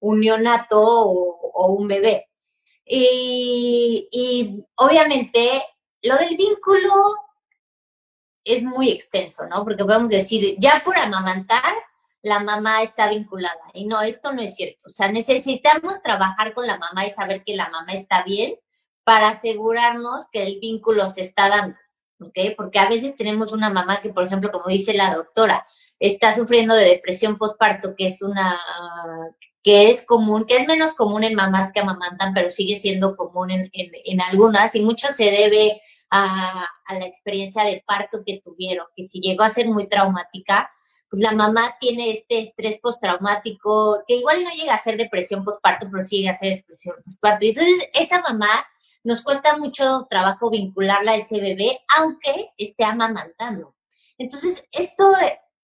neonato o, un bebé. Y, y obviamente lo del vínculo es muy extenso, ¿no? Porque podemos decir, ya por amamantar, la mamá está vinculada. Y no, esto no es cierto. O sea, necesitamos trabajar con la mamá y saber que la mamá está bien para asegurarnos que el vínculo se está dando, ¿ok? Porque a veces tenemos una mamá que, por ejemplo, como dice la doctora, está sufriendo de depresión postparto, que es una, que es común, que es menos común en mamás que amamantan, pero sigue siendo común en, en, algunas y mucho se debe a, la experiencia de parto que tuvieron, que si llegó a ser muy traumática, pues la mamá tiene este estrés postraumático, que igual no llega a ser depresión postparto, pero sí llega a ser depresión postparto. Y entonces esa mamá nos cuesta mucho trabajo vincularla a ese bebé, aunque esté amamantando. Entonces, esto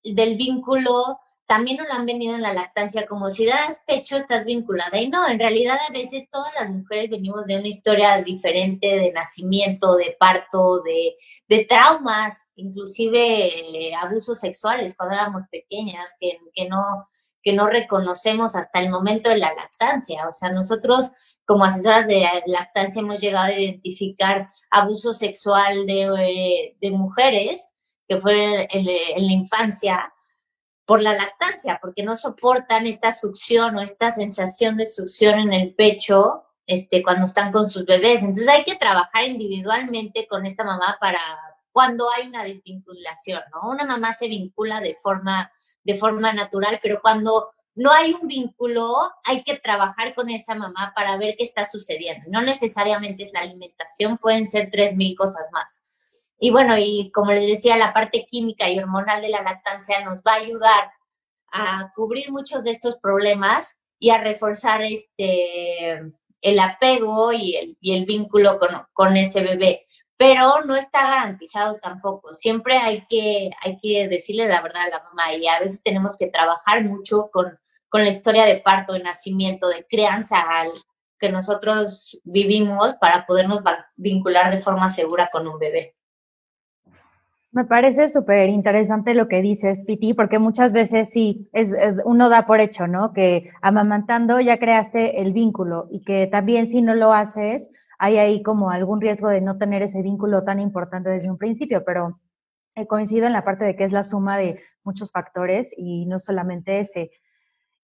del vínculo también nos lo han venido en la lactancia, como si das pecho estás vinculada. Y no, en realidad a veces todas las mujeres venimos de una historia diferente de nacimiento, de parto, de, de traumas, inclusive eh, abusos sexuales cuando éramos pequeñas, que, que, no, que no reconocemos hasta el momento de la lactancia. O sea, nosotros como asesoras de lactancia hemos llegado a identificar abuso sexual de, eh, mujeres que fue en la infancia por la lactancia, porque no soportan esta succión o esta sensación de succión en el pecho este, cuando están con sus bebés. Entonces hay que trabajar individualmente con esta mamá para cuando hay una desvinculación, ¿no? Una mamá se vincula de forma, de forma natural, pero cuando no hay un vínculo, hay que trabajar con esa mamá para ver qué está sucediendo. No necesariamente es la alimentación, pueden ser tres mil cosas más. Y bueno, y como les decía, la parte química y hormonal de la lactancia nos va a ayudar a cubrir muchos de estos problemas y a reforzar este, el apego y el, vínculo con, con ese bebé pero no está garantizado tampoco. Siempre hay que, hay que decirle la verdad a la mamá y a veces tenemos que trabajar mucho con, con la historia de parto, de nacimiento, de crianza al que nosotros vivimos para podernos vincular de forma segura con un bebé. Me parece súper interesante lo que dices, Piti, porque muchas veces sí, es, uno da por hecho, ¿no? Que amamantando ya creaste el vínculo y que también si no lo haces, hay ahí como algún riesgo de no tener ese vínculo tan importante desde un principio, pero eh, coincido en la parte de que es la suma de muchos factores y no solamente ese.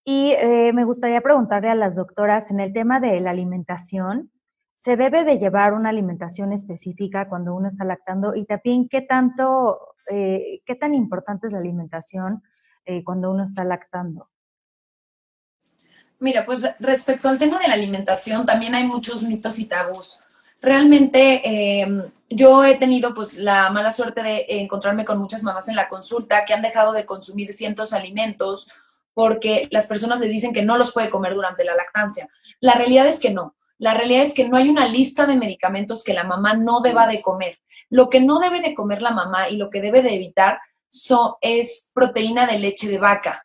Y eh, me gustaría preguntarle a las doctoras en el tema de la alimentación, ¿se debe de llevar una alimentación específica cuando uno está lactando? Y también, ¿qué tanto, eh, qué tan importante es la alimentación cuando uno está lactando? Mira, pues respecto al tema de la alimentación, también hay muchos mitos y tabús. Realmente eh, yo he tenido pues la mala suerte de encontrarme con muchas mamás en la consulta que han dejado de consumir ciertos alimentos porque las personas les dicen que no los puede comer durante la lactancia. La realidad es que no. La realidad es que no hay una lista de medicamentos que la mamá no deba de comer. Lo que no debe de comer la mamá y lo que debe de evitar es proteína de leche de vaca.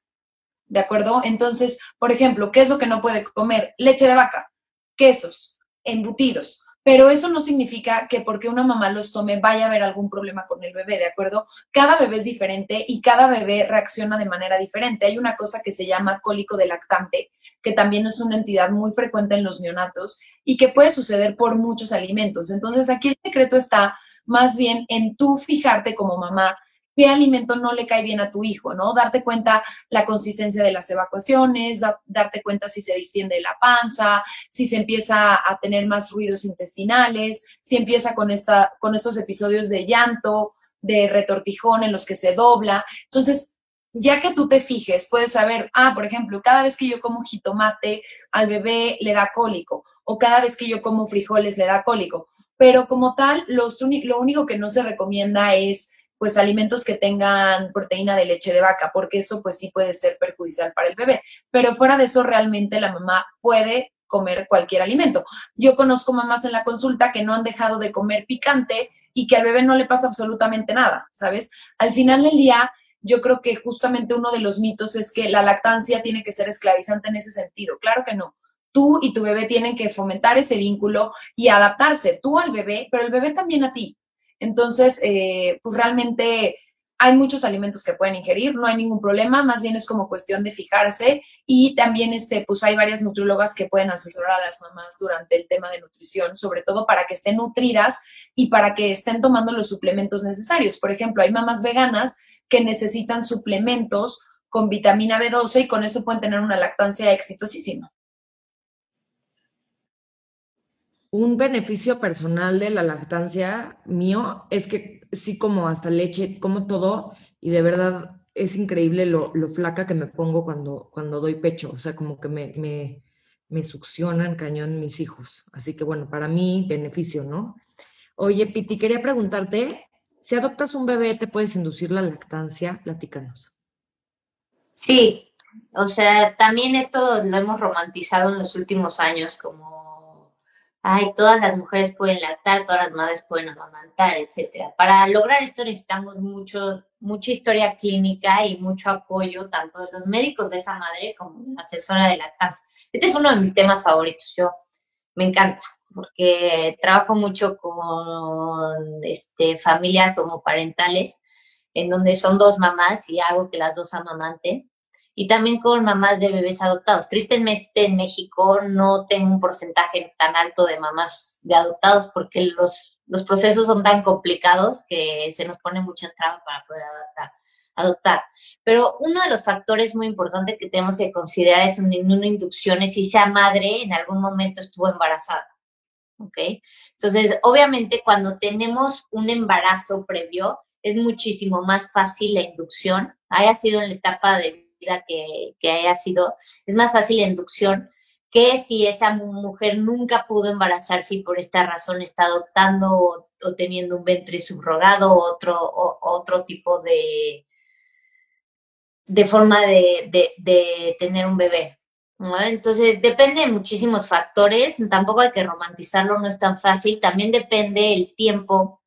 ¿de acuerdo? Entonces, por ejemplo, ¿qué es lo que no puede comer? Leche de vaca, quesos, embutidos. Pero eso no significa que porque una mamá los tome vaya a haber algún problema con el bebé, ¿de acuerdo? Cada bebé es diferente y cada bebé reacciona de manera diferente. Hay una cosa que se llama cólico de lactante, que también es una entidad muy frecuente en los neonatos y que puede suceder por muchos alimentos. Entonces, aquí el secreto está más bien en tú fijarte como mamá qué alimento no le cae bien a tu hijo, ¿no? Darte cuenta la consistencia de las evacuaciones, darte cuenta si se distiende la panza, si se empieza a tener más ruidos intestinales, si empieza con, esta, con estos episodios de llanto, de retortijón en los que se dobla. Entonces, ya que tú te fijes, puedes saber, ah, por ejemplo, cada vez que yo como jitomate, al bebé le da cólico, o cada vez que yo como frijoles le da cólico. Pero como tal, lo único que no se recomienda es pues alimentos que tengan proteína de leche de vaca, porque eso pues sí puede ser perjudicial para el bebé. Pero fuera de eso, realmente la mamá puede comer cualquier alimento. Yo conozco mamás en la consulta que no han dejado de comer picante y que al bebé no le pasa absolutamente nada, ¿sabes? Al final del día, yo creo que justamente uno de los mitos es que la lactancia tiene que ser esclavizante en ese sentido. Claro que no. Tú y tu bebé tienen que fomentar ese vínculo y adaptarse, tú al bebé, pero el bebé también a ti. Entonces, eh, pues realmente hay muchos alimentos que pueden ingerir, no hay ningún problema, más bien es como cuestión de fijarse y también este, pues hay varias nutriólogas que pueden asesorar a las mamás durante el tema de nutrición, sobre todo para que estén nutridas y para que estén tomando los suplementos necesarios. Por ejemplo, hay mamás veganas que necesitan suplementos con vitamina B12 y con eso pueden tener una lactancia exitosísima. Un beneficio personal de la lactancia mío es que sí como hasta leche, como todo y de verdad es increíble lo, flaca que me pongo cuando, cuando doy pecho, o sea, como que me, me, me succionan cañón mis hijos. Así que bueno, para mí beneficio, ¿no? Oye, Piti, quería preguntarte, si adoptas un bebé, ¿te puedes inducir la lactancia? Platícanos. Sí, o sea, también esto lo hemos romantizado en los últimos años como ay, todas las mujeres pueden lactar, todas las madres pueden amamantar, etcétera. Para lograr esto necesitamos mucho, mucha historia clínica y mucho apoyo tanto de los médicos de esa madre como de la asesora de la casa. Este es uno de mis temas favoritos, yo me encanta porque trabajo mucho con este, familias homoparentales en donde son dos mamás y hago que las dos amamanten y también con mamás de bebés adoptados. Tristemente en México no tengo un porcentaje tan alto de mamás de adoptados porque los, los procesos son tan complicados que se nos pone muchas trabas para poder adoptar. adoptar. Pero uno de los factores muy importantes que tenemos que considerar es en una inducción es si esa madre en algún momento estuvo embarazada. ¿Ok? Entonces, obviamente cuando tenemos un embarazo previo, es muchísimo más fácil la inducción, haya sido en la etapa de que, haya sido, es más fácil la inducción que si esa mujer nunca pudo embarazarse y por esta razón está adoptando o, teniendo un ventre subrogado o otro, otro tipo de, de forma de, tener un bebé. Entonces, depende de muchísimos factores, tampoco hay que romantizarlo, no es tan fácil, también depende el tiempo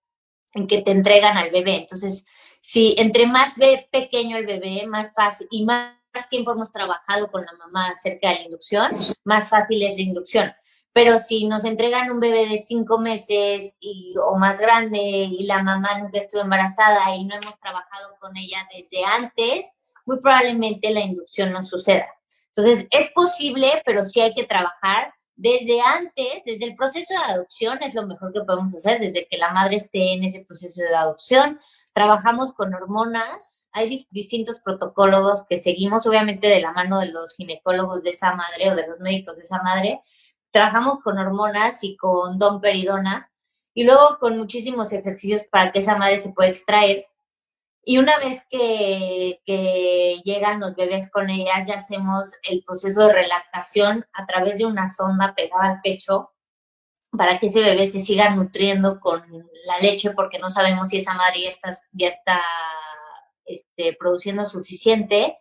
en que te entregan al bebé. Entonces, si entre más ve pequeño el bebé, más fácil y más tiempo hemos trabajado con la mamá acerca de la inducción, más fácil es la inducción. Pero si nos entregan un bebé de cinco meses y, o más grande y la mamá nunca estuvo embarazada y no hemos trabajado con ella desde antes, muy probablemente la inducción no suceda. Entonces, es posible, pero sí hay que trabajar desde antes, desde el proceso de adopción, es lo mejor que podemos hacer, desde que la madre esté en ese proceso de adopción. Trabajamos con hormonas, hay distintos protocolos que seguimos, obviamente de la mano de los ginecólogos de esa madre o de los médicos de esa madre. Trabajamos con hormonas y con domperidona y luego con muchísimos ejercicios para que esa madre se pueda extraer y una vez que, llegan los bebés con ellas, ya hacemos el proceso de relactación a través de una sonda pegada al pecho para que ese bebé se siga nutriendo con la leche porque no sabemos si esa madre ya está, ya está este, produciendo suficiente.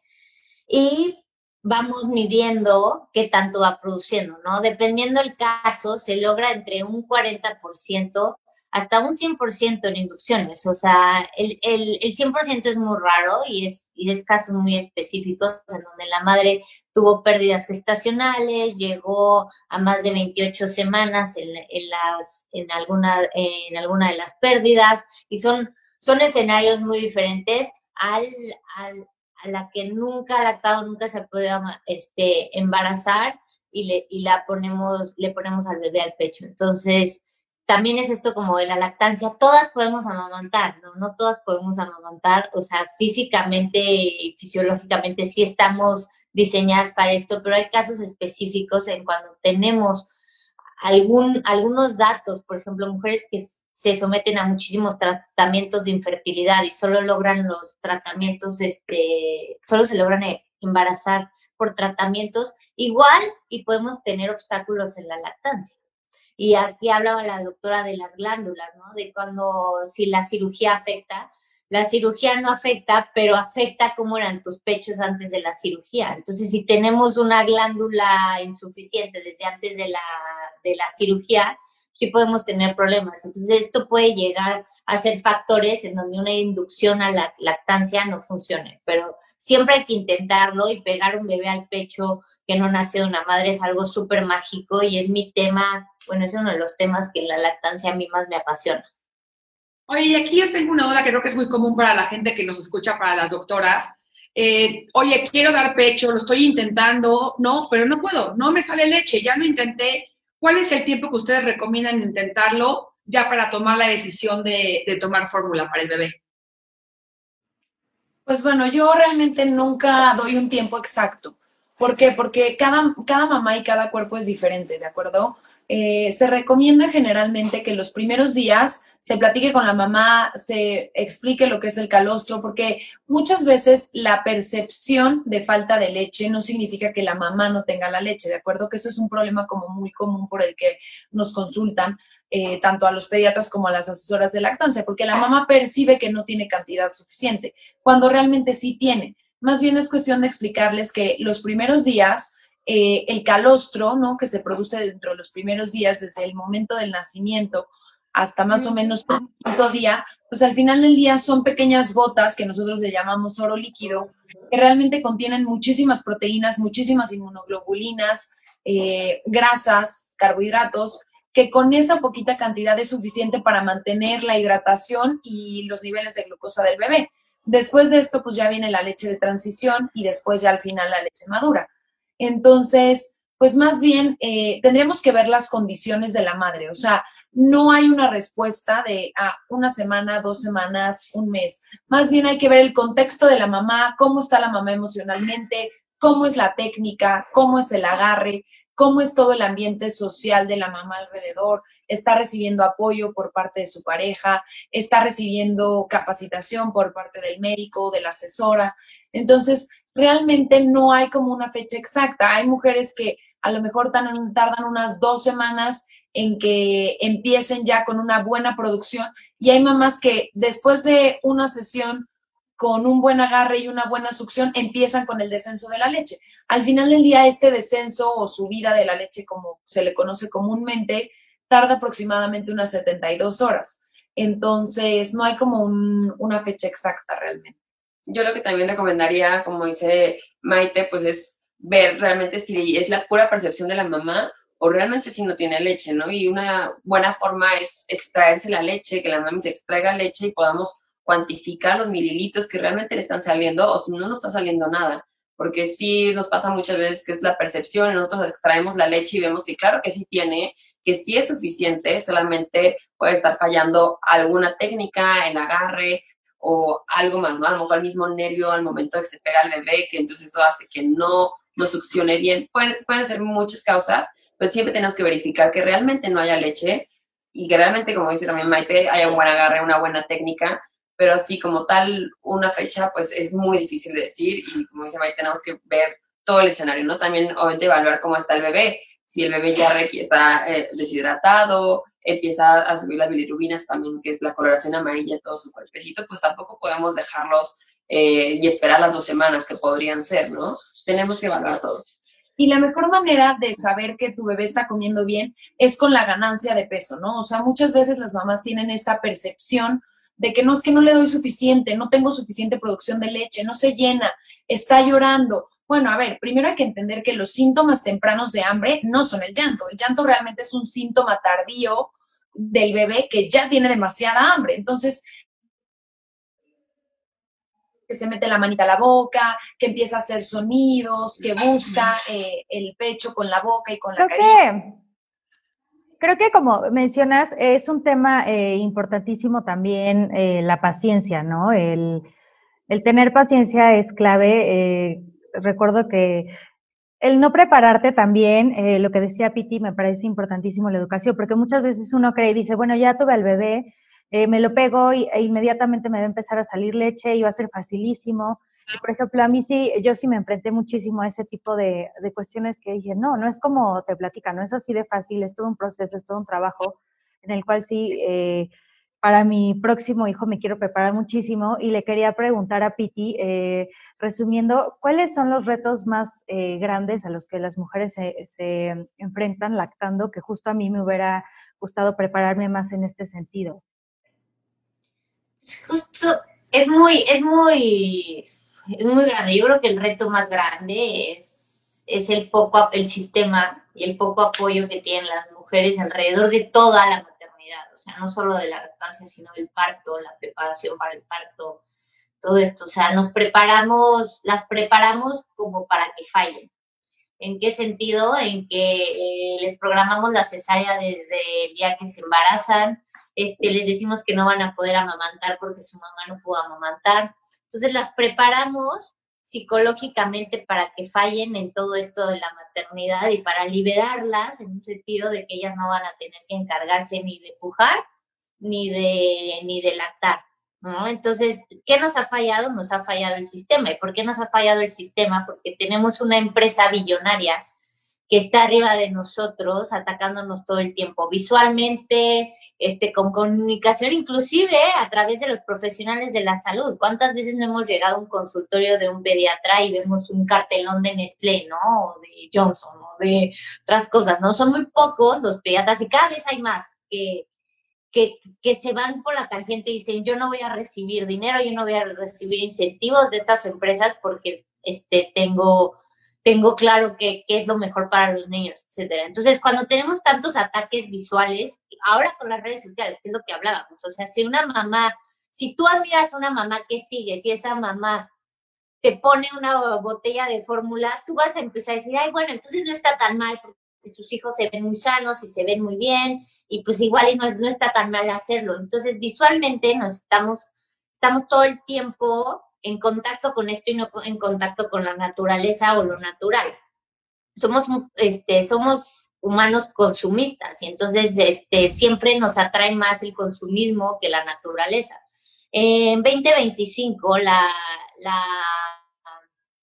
Y vamos midiendo qué tanto va produciendo, ¿no? Dependiendo del caso, se logra entre un 40% hasta un 100% en inducciones. O sea, el, el, el 100% es muy raro y es, y es casos muy específicos en donde la madre tuvo pérdidas gestacionales, llegó a más de 28 semanas en, en las, en, alguna, en alguna de las pérdidas y son, son escenarios muy diferentes al, al, a la que nunca ha lactado, nunca se ha podido este, embarazar y, le, y la ponemos, le ponemos al bebé al pecho. Entonces, también es esto como de la lactancia, todas podemos amamantar, ¿no? No todas podemos amamantar, o sea, físicamente y fisiológicamente sí estamos diseñadas para esto, pero hay casos específicos en cuando tenemos algún, algunos datos, por ejemplo, mujeres que se someten a muchísimos tratamientos de infertilidad y solo logran los tratamientos, este, solo se logran embarazar por tratamientos igual y podemos tener obstáculos en la lactancia. Y aquí hablaba la doctora de las glándulas, ¿no? De cuando si la cirugía afecta, la cirugía no afecta, pero afecta cómo eran tus pechos antes de la cirugía. Entonces, si tenemos una glándula insuficiente desde antes de la, de la cirugía, sí podemos tener problemas. Entonces, esto puede llegar a ser factores en donde una inducción a la lactancia no funcione, pero siempre hay que intentarlo y pegar un bebé al pecho que no nace de una madre es algo súper mágico y es mi tema, bueno, es uno de los temas que la lactancia a mí más me apasiona. Oye, y aquí yo tengo una duda que creo que es muy común para la gente que nos escucha, para las doctoras. Eh, oye, quiero dar pecho, lo estoy intentando, no, pero no puedo, no me sale leche, ya lo intenté. ¿Cuál es el tiempo que ustedes recomiendan intentarlo ya para tomar la decisión de, de tomar fórmula para el bebé? Pues bueno, yo realmente nunca doy un tiempo exacto. ¿Por qué? Porque cada, cada mamá y cada cuerpo es diferente, ¿de acuerdo? Eh, se recomienda generalmente que los primeros días se platique con la mamá, se explique lo que es el calostro, porque muchas veces la percepción de falta de leche no significa que la mamá no tenga la leche, ¿de acuerdo? Que eso es un problema como muy común por el que nos consultan eh, tanto a los pediatras como a las asesoras de lactancia, porque la mamá percibe que no tiene cantidad suficiente, cuando realmente sí tiene. Más bien es cuestión de explicarles que los primeros días, eh, el calostro, ¿no? Que se produce dentro de los primeros días, desde el momento del nacimiento hasta más o menos un quinto día, pues al final del día son pequeñas gotas que nosotros le llamamos oro líquido, que realmente contienen muchísimas proteínas, muchísimas inmunoglobulinas, eh, grasas, carbohidratos, que con esa poquita cantidad es suficiente para mantener la hidratación y los niveles de glucosa del bebé. Después de esto, pues ya viene la leche de transición y después ya al final la leche madura. Entonces, pues más bien eh, tendríamos que ver las condiciones de la madre. O sea, no hay una respuesta de ah, una semana, dos semanas, un mes. Más bien hay que ver el contexto de la mamá, cómo está la mamá emocionalmente, cómo es la técnica, cómo es el agarre, cómo es todo el ambiente social de la mamá alrededor, está recibiendo apoyo por parte de su pareja, está recibiendo capacitación por parte del médico, de la asesora. Entonces, realmente no hay como una fecha exacta. Hay mujeres que a lo mejor tardan, unas dos semanas en que empiecen ya con una buena producción y hay mamás que después de una sesión con un buen agarre y una buena succión, empiezan con el descenso de la leche. Al final del día, este descenso o subida de la leche, como se le conoce comúnmente, tarda aproximadamente unas 72 horas. Entonces, no hay como una fecha exacta realmente. Yo lo que también recomendaría, como dice Maite, pues es ver realmente si es la pura percepción de la mamá o realmente si no tiene leche, ¿no? Y una buena forma es extraerse la leche, que la mamá se extraiga leche y podamos cuantificar los mililitros que realmente le están saliendo o si no, no está saliendo nada. Porque sí nos pasa muchas veces que es la percepción, nosotros extraemos la leche y vemos que claro que sí tiene, que sí es suficiente, solamente puede estar fallando alguna técnica, el agarre o algo más, ¿no? A lo el mismo nervio al momento que se pega al bebé, que entonces eso hace que no, no succione bien. Pueden, pueden ser muchas causas, pero siempre tenemos que verificar que realmente no haya leche y que realmente, como dice también Maite, haya un buen agarre, una buena técnica, pero así como tal, una fecha, pues es muy difícil de decir y como dice Maite, tenemos que ver todo el escenario, ¿no? También, obviamente, evaluar cómo está el bebé, si el bebé ya está eh, deshidratado, empieza a subir las bilirubinas también, que es la coloración amarilla de todo su cuerpecito, pues tampoco podemos dejarlos eh, y esperar las dos semanas que podrían ser, ¿no? Tenemos que evaluar todo. Y la mejor manera de saber que tu bebé está comiendo bien es con la ganancia de peso, ¿no? O sea, muchas veces las mamás tienen esta percepción de que no es que no le doy suficiente, no tengo suficiente producción de leche, no se llena, está llorando, bueno, a ver, primero hay que entender que los síntomas tempranos de hambre no son el llanto. El llanto realmente es un síntoma tardío del bebé que ya tiene demasiada hambre. Entonces, que se mete la manita a la boca, que empieza a hacer sonidos, que busca eh, el pecho con la boca y con la creo creo que como mencionas, es un tema eh, importantísimo también eh, la paciencia, ¿no? El, el, tener paciencia es clave recuerdo que el no prepararte también, eh, lo que decía Piti, me parece importantísimo la educación, porque muchas veces uno cree y dice, bueno, ya tuve al bebé, eh, me lo pego y, e inmediatamente me va a empezar a salir leche y va a ser facilísimo. por ejemplo, a mí sí, yo sí me enfrenté muchísimo a ese tipo de, de cuestiones que dije, no, no es como te platica, no es así de fácil, es todo un proceso, es todo un trabajo en el cual sí... Eh, para mi próximo hijo me quiero preparar muchísimo y le quería preguntar a Piti, eh, resumiendo, ¿cuáles son los retos más eh, grandes a los que las mujeres se, enfrentan lactando que justo a mí me hubiera gustado prepararme más en este sentido? Justo, es muy, es muy, es muy grande. Yo creo que el reto más grande es, es el poco, el sistema y el poco apoyo que tienen las mujeres alrededor de toda la o sea, no solo de la lactancia, sino del parto, la preparación para el parto, todo esto, o sea, nos preparamos, las preparamos como para que fallen. ¿En qué sentido? En que eh, les programamos la cesárea desde el día que se embarazan, este, les decimos que no van a poder amamantar porque su mamá no pudo amamantar. Entonces las preparamos psicológicamente para que fallen en todo esto de la maternidad y para liberarlas en un sentido de que ellas no van a tener que encargarse ni de pujar ni de, ni de lactar. ¿no? Entonces, ¿qué nos ha fallado? Nos ha fallado el sistema. ¿Y por qué nos ha fallado el sistema? Porque tenemos una empresa billonaria que está arriba de nosotros, atacándonos todo el tiempo, visualmente, este, con comunicación, inclusive a través de los profesionales de la salud. ¿Cuántas veces no hemos llegado a un consultorio de un pediatra y vemos un cartelón de Nestlé, ¿no? O de Johnson, o de otras cosas, ¿no? Son muy pocos los pediatras y cada vez hay más que, que, que se van por la tangente y dicen, yo no voy a recibir dinero, yo no voy a recibir incentivos de estas empresas porque este, tengo tengo claro qué es lo mejor para los niños, etcétera. Entonces, cuando tenemos tantos ataques visuales, ahora con las redes sociales, que es lo que hablábamos, o sea, si una mamá, si tú admiras a una mamá que sigue, si esa mamá te pone una botella de fórmula, tú vas a empezar a decir, ay, bueno, entonces no está tan mal porque sus hijos se ven muy sanos y se ven muy bien, y pues igual no, no está tan mal hacerlo. Entonces, visualmente nos estamos, estamos todo el tiempo en contacto con esto y no en contacto con la naturaleza o lo natural. Somos, este, somos humanos consumistas y entonces este, siempre nos atrae más el consumismo que la naturaleza. En 2025 la, la,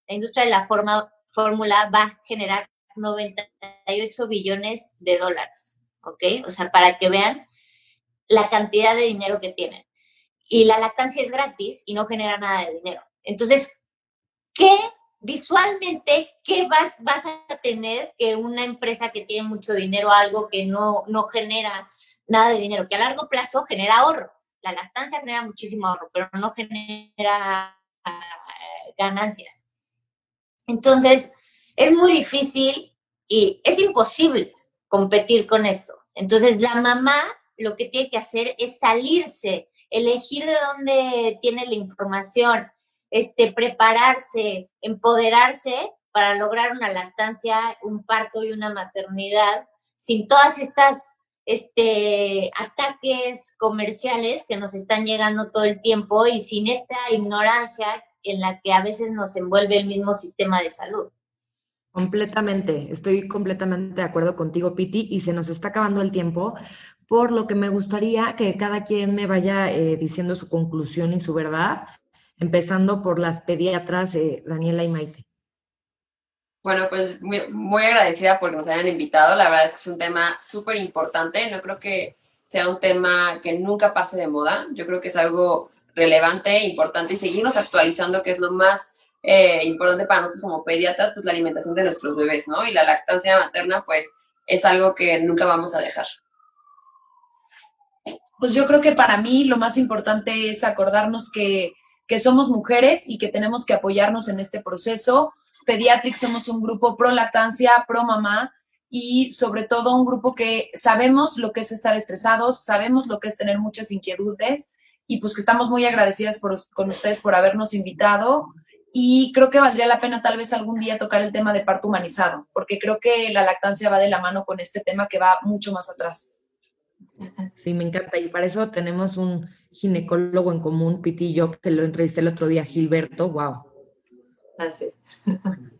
industria de la forma, fórmula va a generar 98 billones de dólares, ¿ok? O sea, para que vean la cantidad de dinero que tienen. Y la lactancia es gratis y no genera nada de dinero. Entonces, ¿qué visualmente, qué vas, vas a tener que una empresa que tiene mucho dinero, algo que no, no genera nada de dinero, que a largo plazo genera ahorro? La lactancia genera muchísimo ahorro, pero no genera eh, ganancias. Entonces, es muy difícil y es imposible competir con esto. Entonces, la mamá lo que tiene que hacer es salirse, elegir de dónde tiene la información, este, prepararse, empoderarse para lograr una lactancia, un parto y una maternidad sin todas estas este, ataques comerciales que nos están llegando todo el tiempo y sin esta ignorancia en la que a veces nos envuelve el mismo sistema de salud. Completamente, estoy completamente de acuerdo contigo, Piti, y se nos está acabando el tiempo, por lo que me gustaría que cada quien me vaya eh, diciendo su conclusión y su verdad, empezando por las pediatras eh, Daniela y Maite. Bueno, pues muy, agradecida porque nos hayan invitado. La verdad es que es un tema súper importante. No creo que sea un tema que nunca pase de moda. Yo creo que es algo relevante, importante y seguirnos actualizando, que es lo más eh, importante para nosotros como pediatras, pues la alimentación de nuestros bebés, ¿no? Y la lactancia materna, pues es algo que nunca vamos a dejar. Pues yo creo que para mí lo más importante es acordarnos que, que somos mujeres y que tenemos que apoyarnos en este proceso. Pediatrics somos un grupo pro lactancia, pro mamá y sobre todo un grupo que sabemos lo que es estar estresados, sabemos lo que es tener muchas inquietudes y pues que estamos muy agradecidas por, con ustedes por habernos invitado y creo que valdría la pena tal vez algún día tocar el tema de parto humanizado, porque creo que la lactancia va de la mano con este tema que va mucho más atrás. [LAUGHS] Sí, me encanta. Y para eso tenemos un ginecólogo en común, Piti y yo, que lo entrevisté el otro día, Gilberto. Wow. Así. [LAUGHS]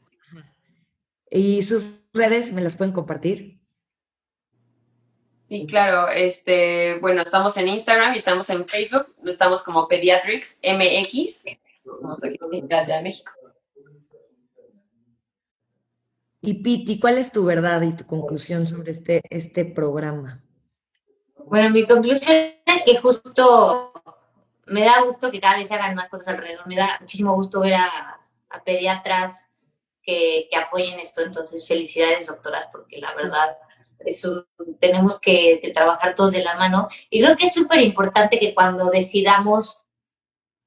¿Y sus redes me las pueden compartir? Sí, claro. Este, bueno, estamos en Instagram y estamos en Facebook. Estamos como Pediatrics MX. Estamos aquí en la Ciudad de México. Y Piti, ¿cuál es tu verdad y tu conclusión sobre este, este programa? Bueno, mi conclusión es que justo me da gusto que cada vez se hagan más cosas alrededor. Me da muchísimo gusto ver a, pediatras que, apoyen esto. Entonces, felicidades, doctoras, porque la verdad es tenemos que, que trabajar todos de la mano. Y creo que es súper importante que cuando decidamos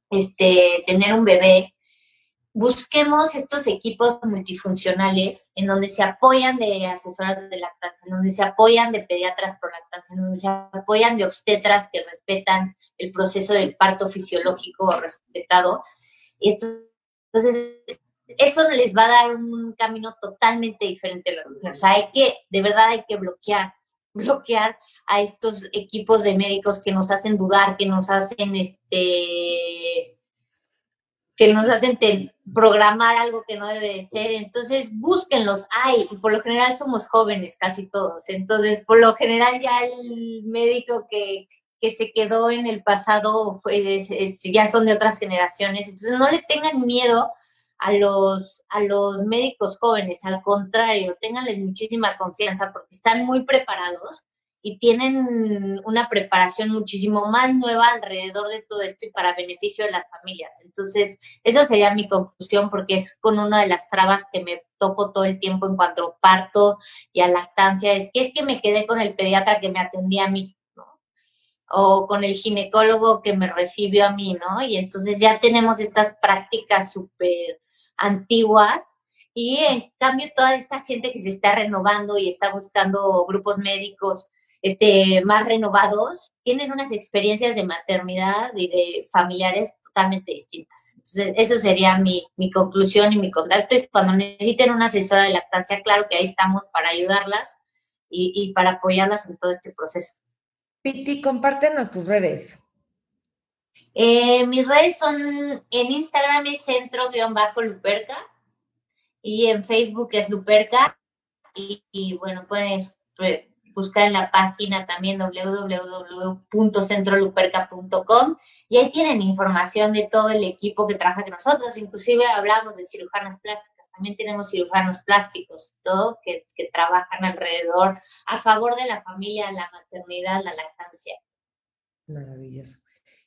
este, tener un bebé, busquemos estos equipos multifuncionales en donde se apoyan de asesoras de lactancia, en donde se apoyan de pediatras pro lactancia, en donde se apoyan de obstetras que respetan el proceso del parto fisiológico respetado. Entonces, eso les va a dar un camino totalmente diferente a la mujeres. O sea, hay que, de verdad hay que bloquear, [LAUGHS] bloquear a estos equipos de médicos que nos hacen dudar, que nos hacen este que nos hacen programar algo que no debe de ser. Entonces, búsquenlos. Hay, y por lo general somos jóvenes casi todos. Entonces, por lo general ya el médico que, que se quedó en el pasado pues, ya son de otras generaciones. Entonces, no le tengan miedo a los, a los médicos jóvenes. Al contrario, ténganles muchísima confianza porque están muy preparados y tienen una preparación muchísimo más nueva alrededor de todo esto y para beneficio de las familias. Entonces, eso sería mi conclusión porque es con una de las trabas que me topo todo el tiempo en cuanto parto y a lactancia, es que es que me quedé con el pediatra que me atendía a mí, ¿no? O con el ginecólogo que me recibió a mí, ¿no? Y entonces ya tenemos estas prácticas súper antiguas y en cambio toda esta gente que se está renovando y está buscando grupos médicos este, más renovados, tienen unas experiencias de maternidad y de familiares totalmente distintas. Entonces, eso sería mi, mi conclusión y mi contacto. Y cuando necesiten una asesora de lactancia, claro que ahí estamos para ayudarlas y, y para apoyarlas en todo este proceso. Piti, compártenos tus redes. Eh, mis redes son en Instagram es centro-luperca y en Facebook es luperca y, y bueno, puedes buscar en la página también www.centroluperca.com y ahí tienen información de todo el equipo que trabaja con nosotros, inclusive hablamos de cirujanas plásticas, también tenemos cirujanos plásticos, todo que, que trabajan alrededor a favor de la familia, la maternidad, la lactancia. Maravilloso.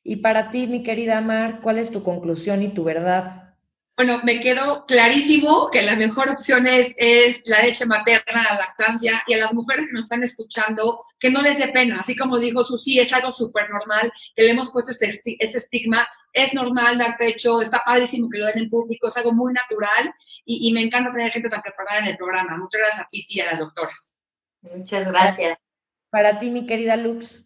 Y para ti, mi querida Mar, ¿cuál es tu conclusión y tu verdad? Bueno, me quedó clarísimo que la mejor opción es, es la leche materna, la lactancia, y a las mujeres que nos están escuchando, que no les dé pena, así como dijo Susi, es algo súper normal, que le hemos puesto este, este estigma, es normal dar pecho, está padrísimo que lo den en público, es algo muy natural, y, y me encanta tener gente tan preparada en el programa. Muchas gracias a Titi y a las doctoras. Muchas gracias. Para ti, mi querida Lux.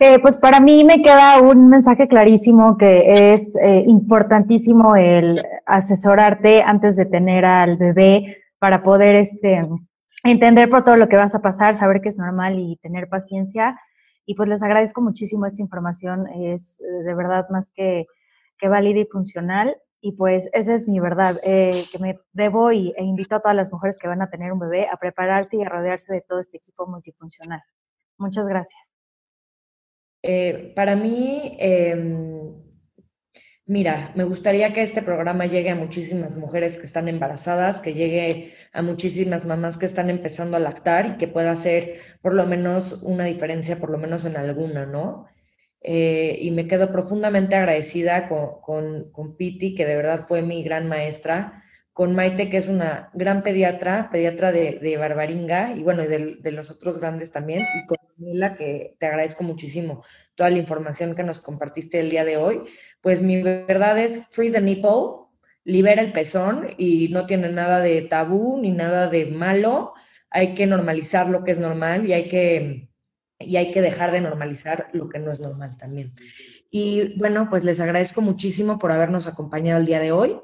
Eh, pues para mí me queda un mensaje clarísimo que es eh, importantísimo el asesorarte antes de tener al bebé para poder este, entender por todo lo que vas a pasar, saber que es normal y tener paciencia. Y pues les agradezco muchísimo esta información, es eh, de verdad más que, que válida y funcional. Y pues esa es mi verdad, que me debo y, e invito a todas las mujeres que van a tener un bebé a prepararse y a rodearse de todo este equipo multifuncional. Muchas gracias. Eh, para mí, em, mira, me gustaría que este programa llegue a muchísimas mujeres que están embarazadas, que llegue a muchísimas mamás que están empezando a lactar y que pueda hacer por lo menos una diferencia, por lo menos en alguna, ¿no? Eh, y me quedo profundamente agradecida con, Piti, que de verdad fue mi gran maestra con Maite, que es una gran pediatra, pediatra de, Barbaringa, y bueno, de, de, los otros grandes también, y con Mila, que te agradezco muchísimo toda la información que nos compartiste el día de hoy. Pues mi verdad es free the nipple, libera el pezón y no tiene nada de tabú ni nada de malo. Hay que normalizar lo que es normal y hay que, y hay que dejar de normalizar lo que no es normal también. Y bueno, pues les agradezco muchísimo por habernos acompañado el día de hoy.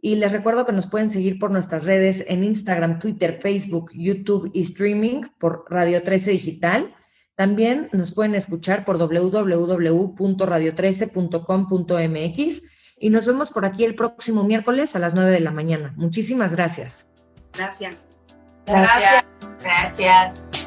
Y les recuerdo que nos pueden seguir por nuestras redes en Instagram, Twitter, Facebook, YouTube y streaming por Radio 13 Digital. También nos pueden escuchar por www.radio13.com.mx y nos vemos por aquí el próximo miércoles a las 9 de la mañana. Muchísimas gracias. Gracias. Gracias. Gracias.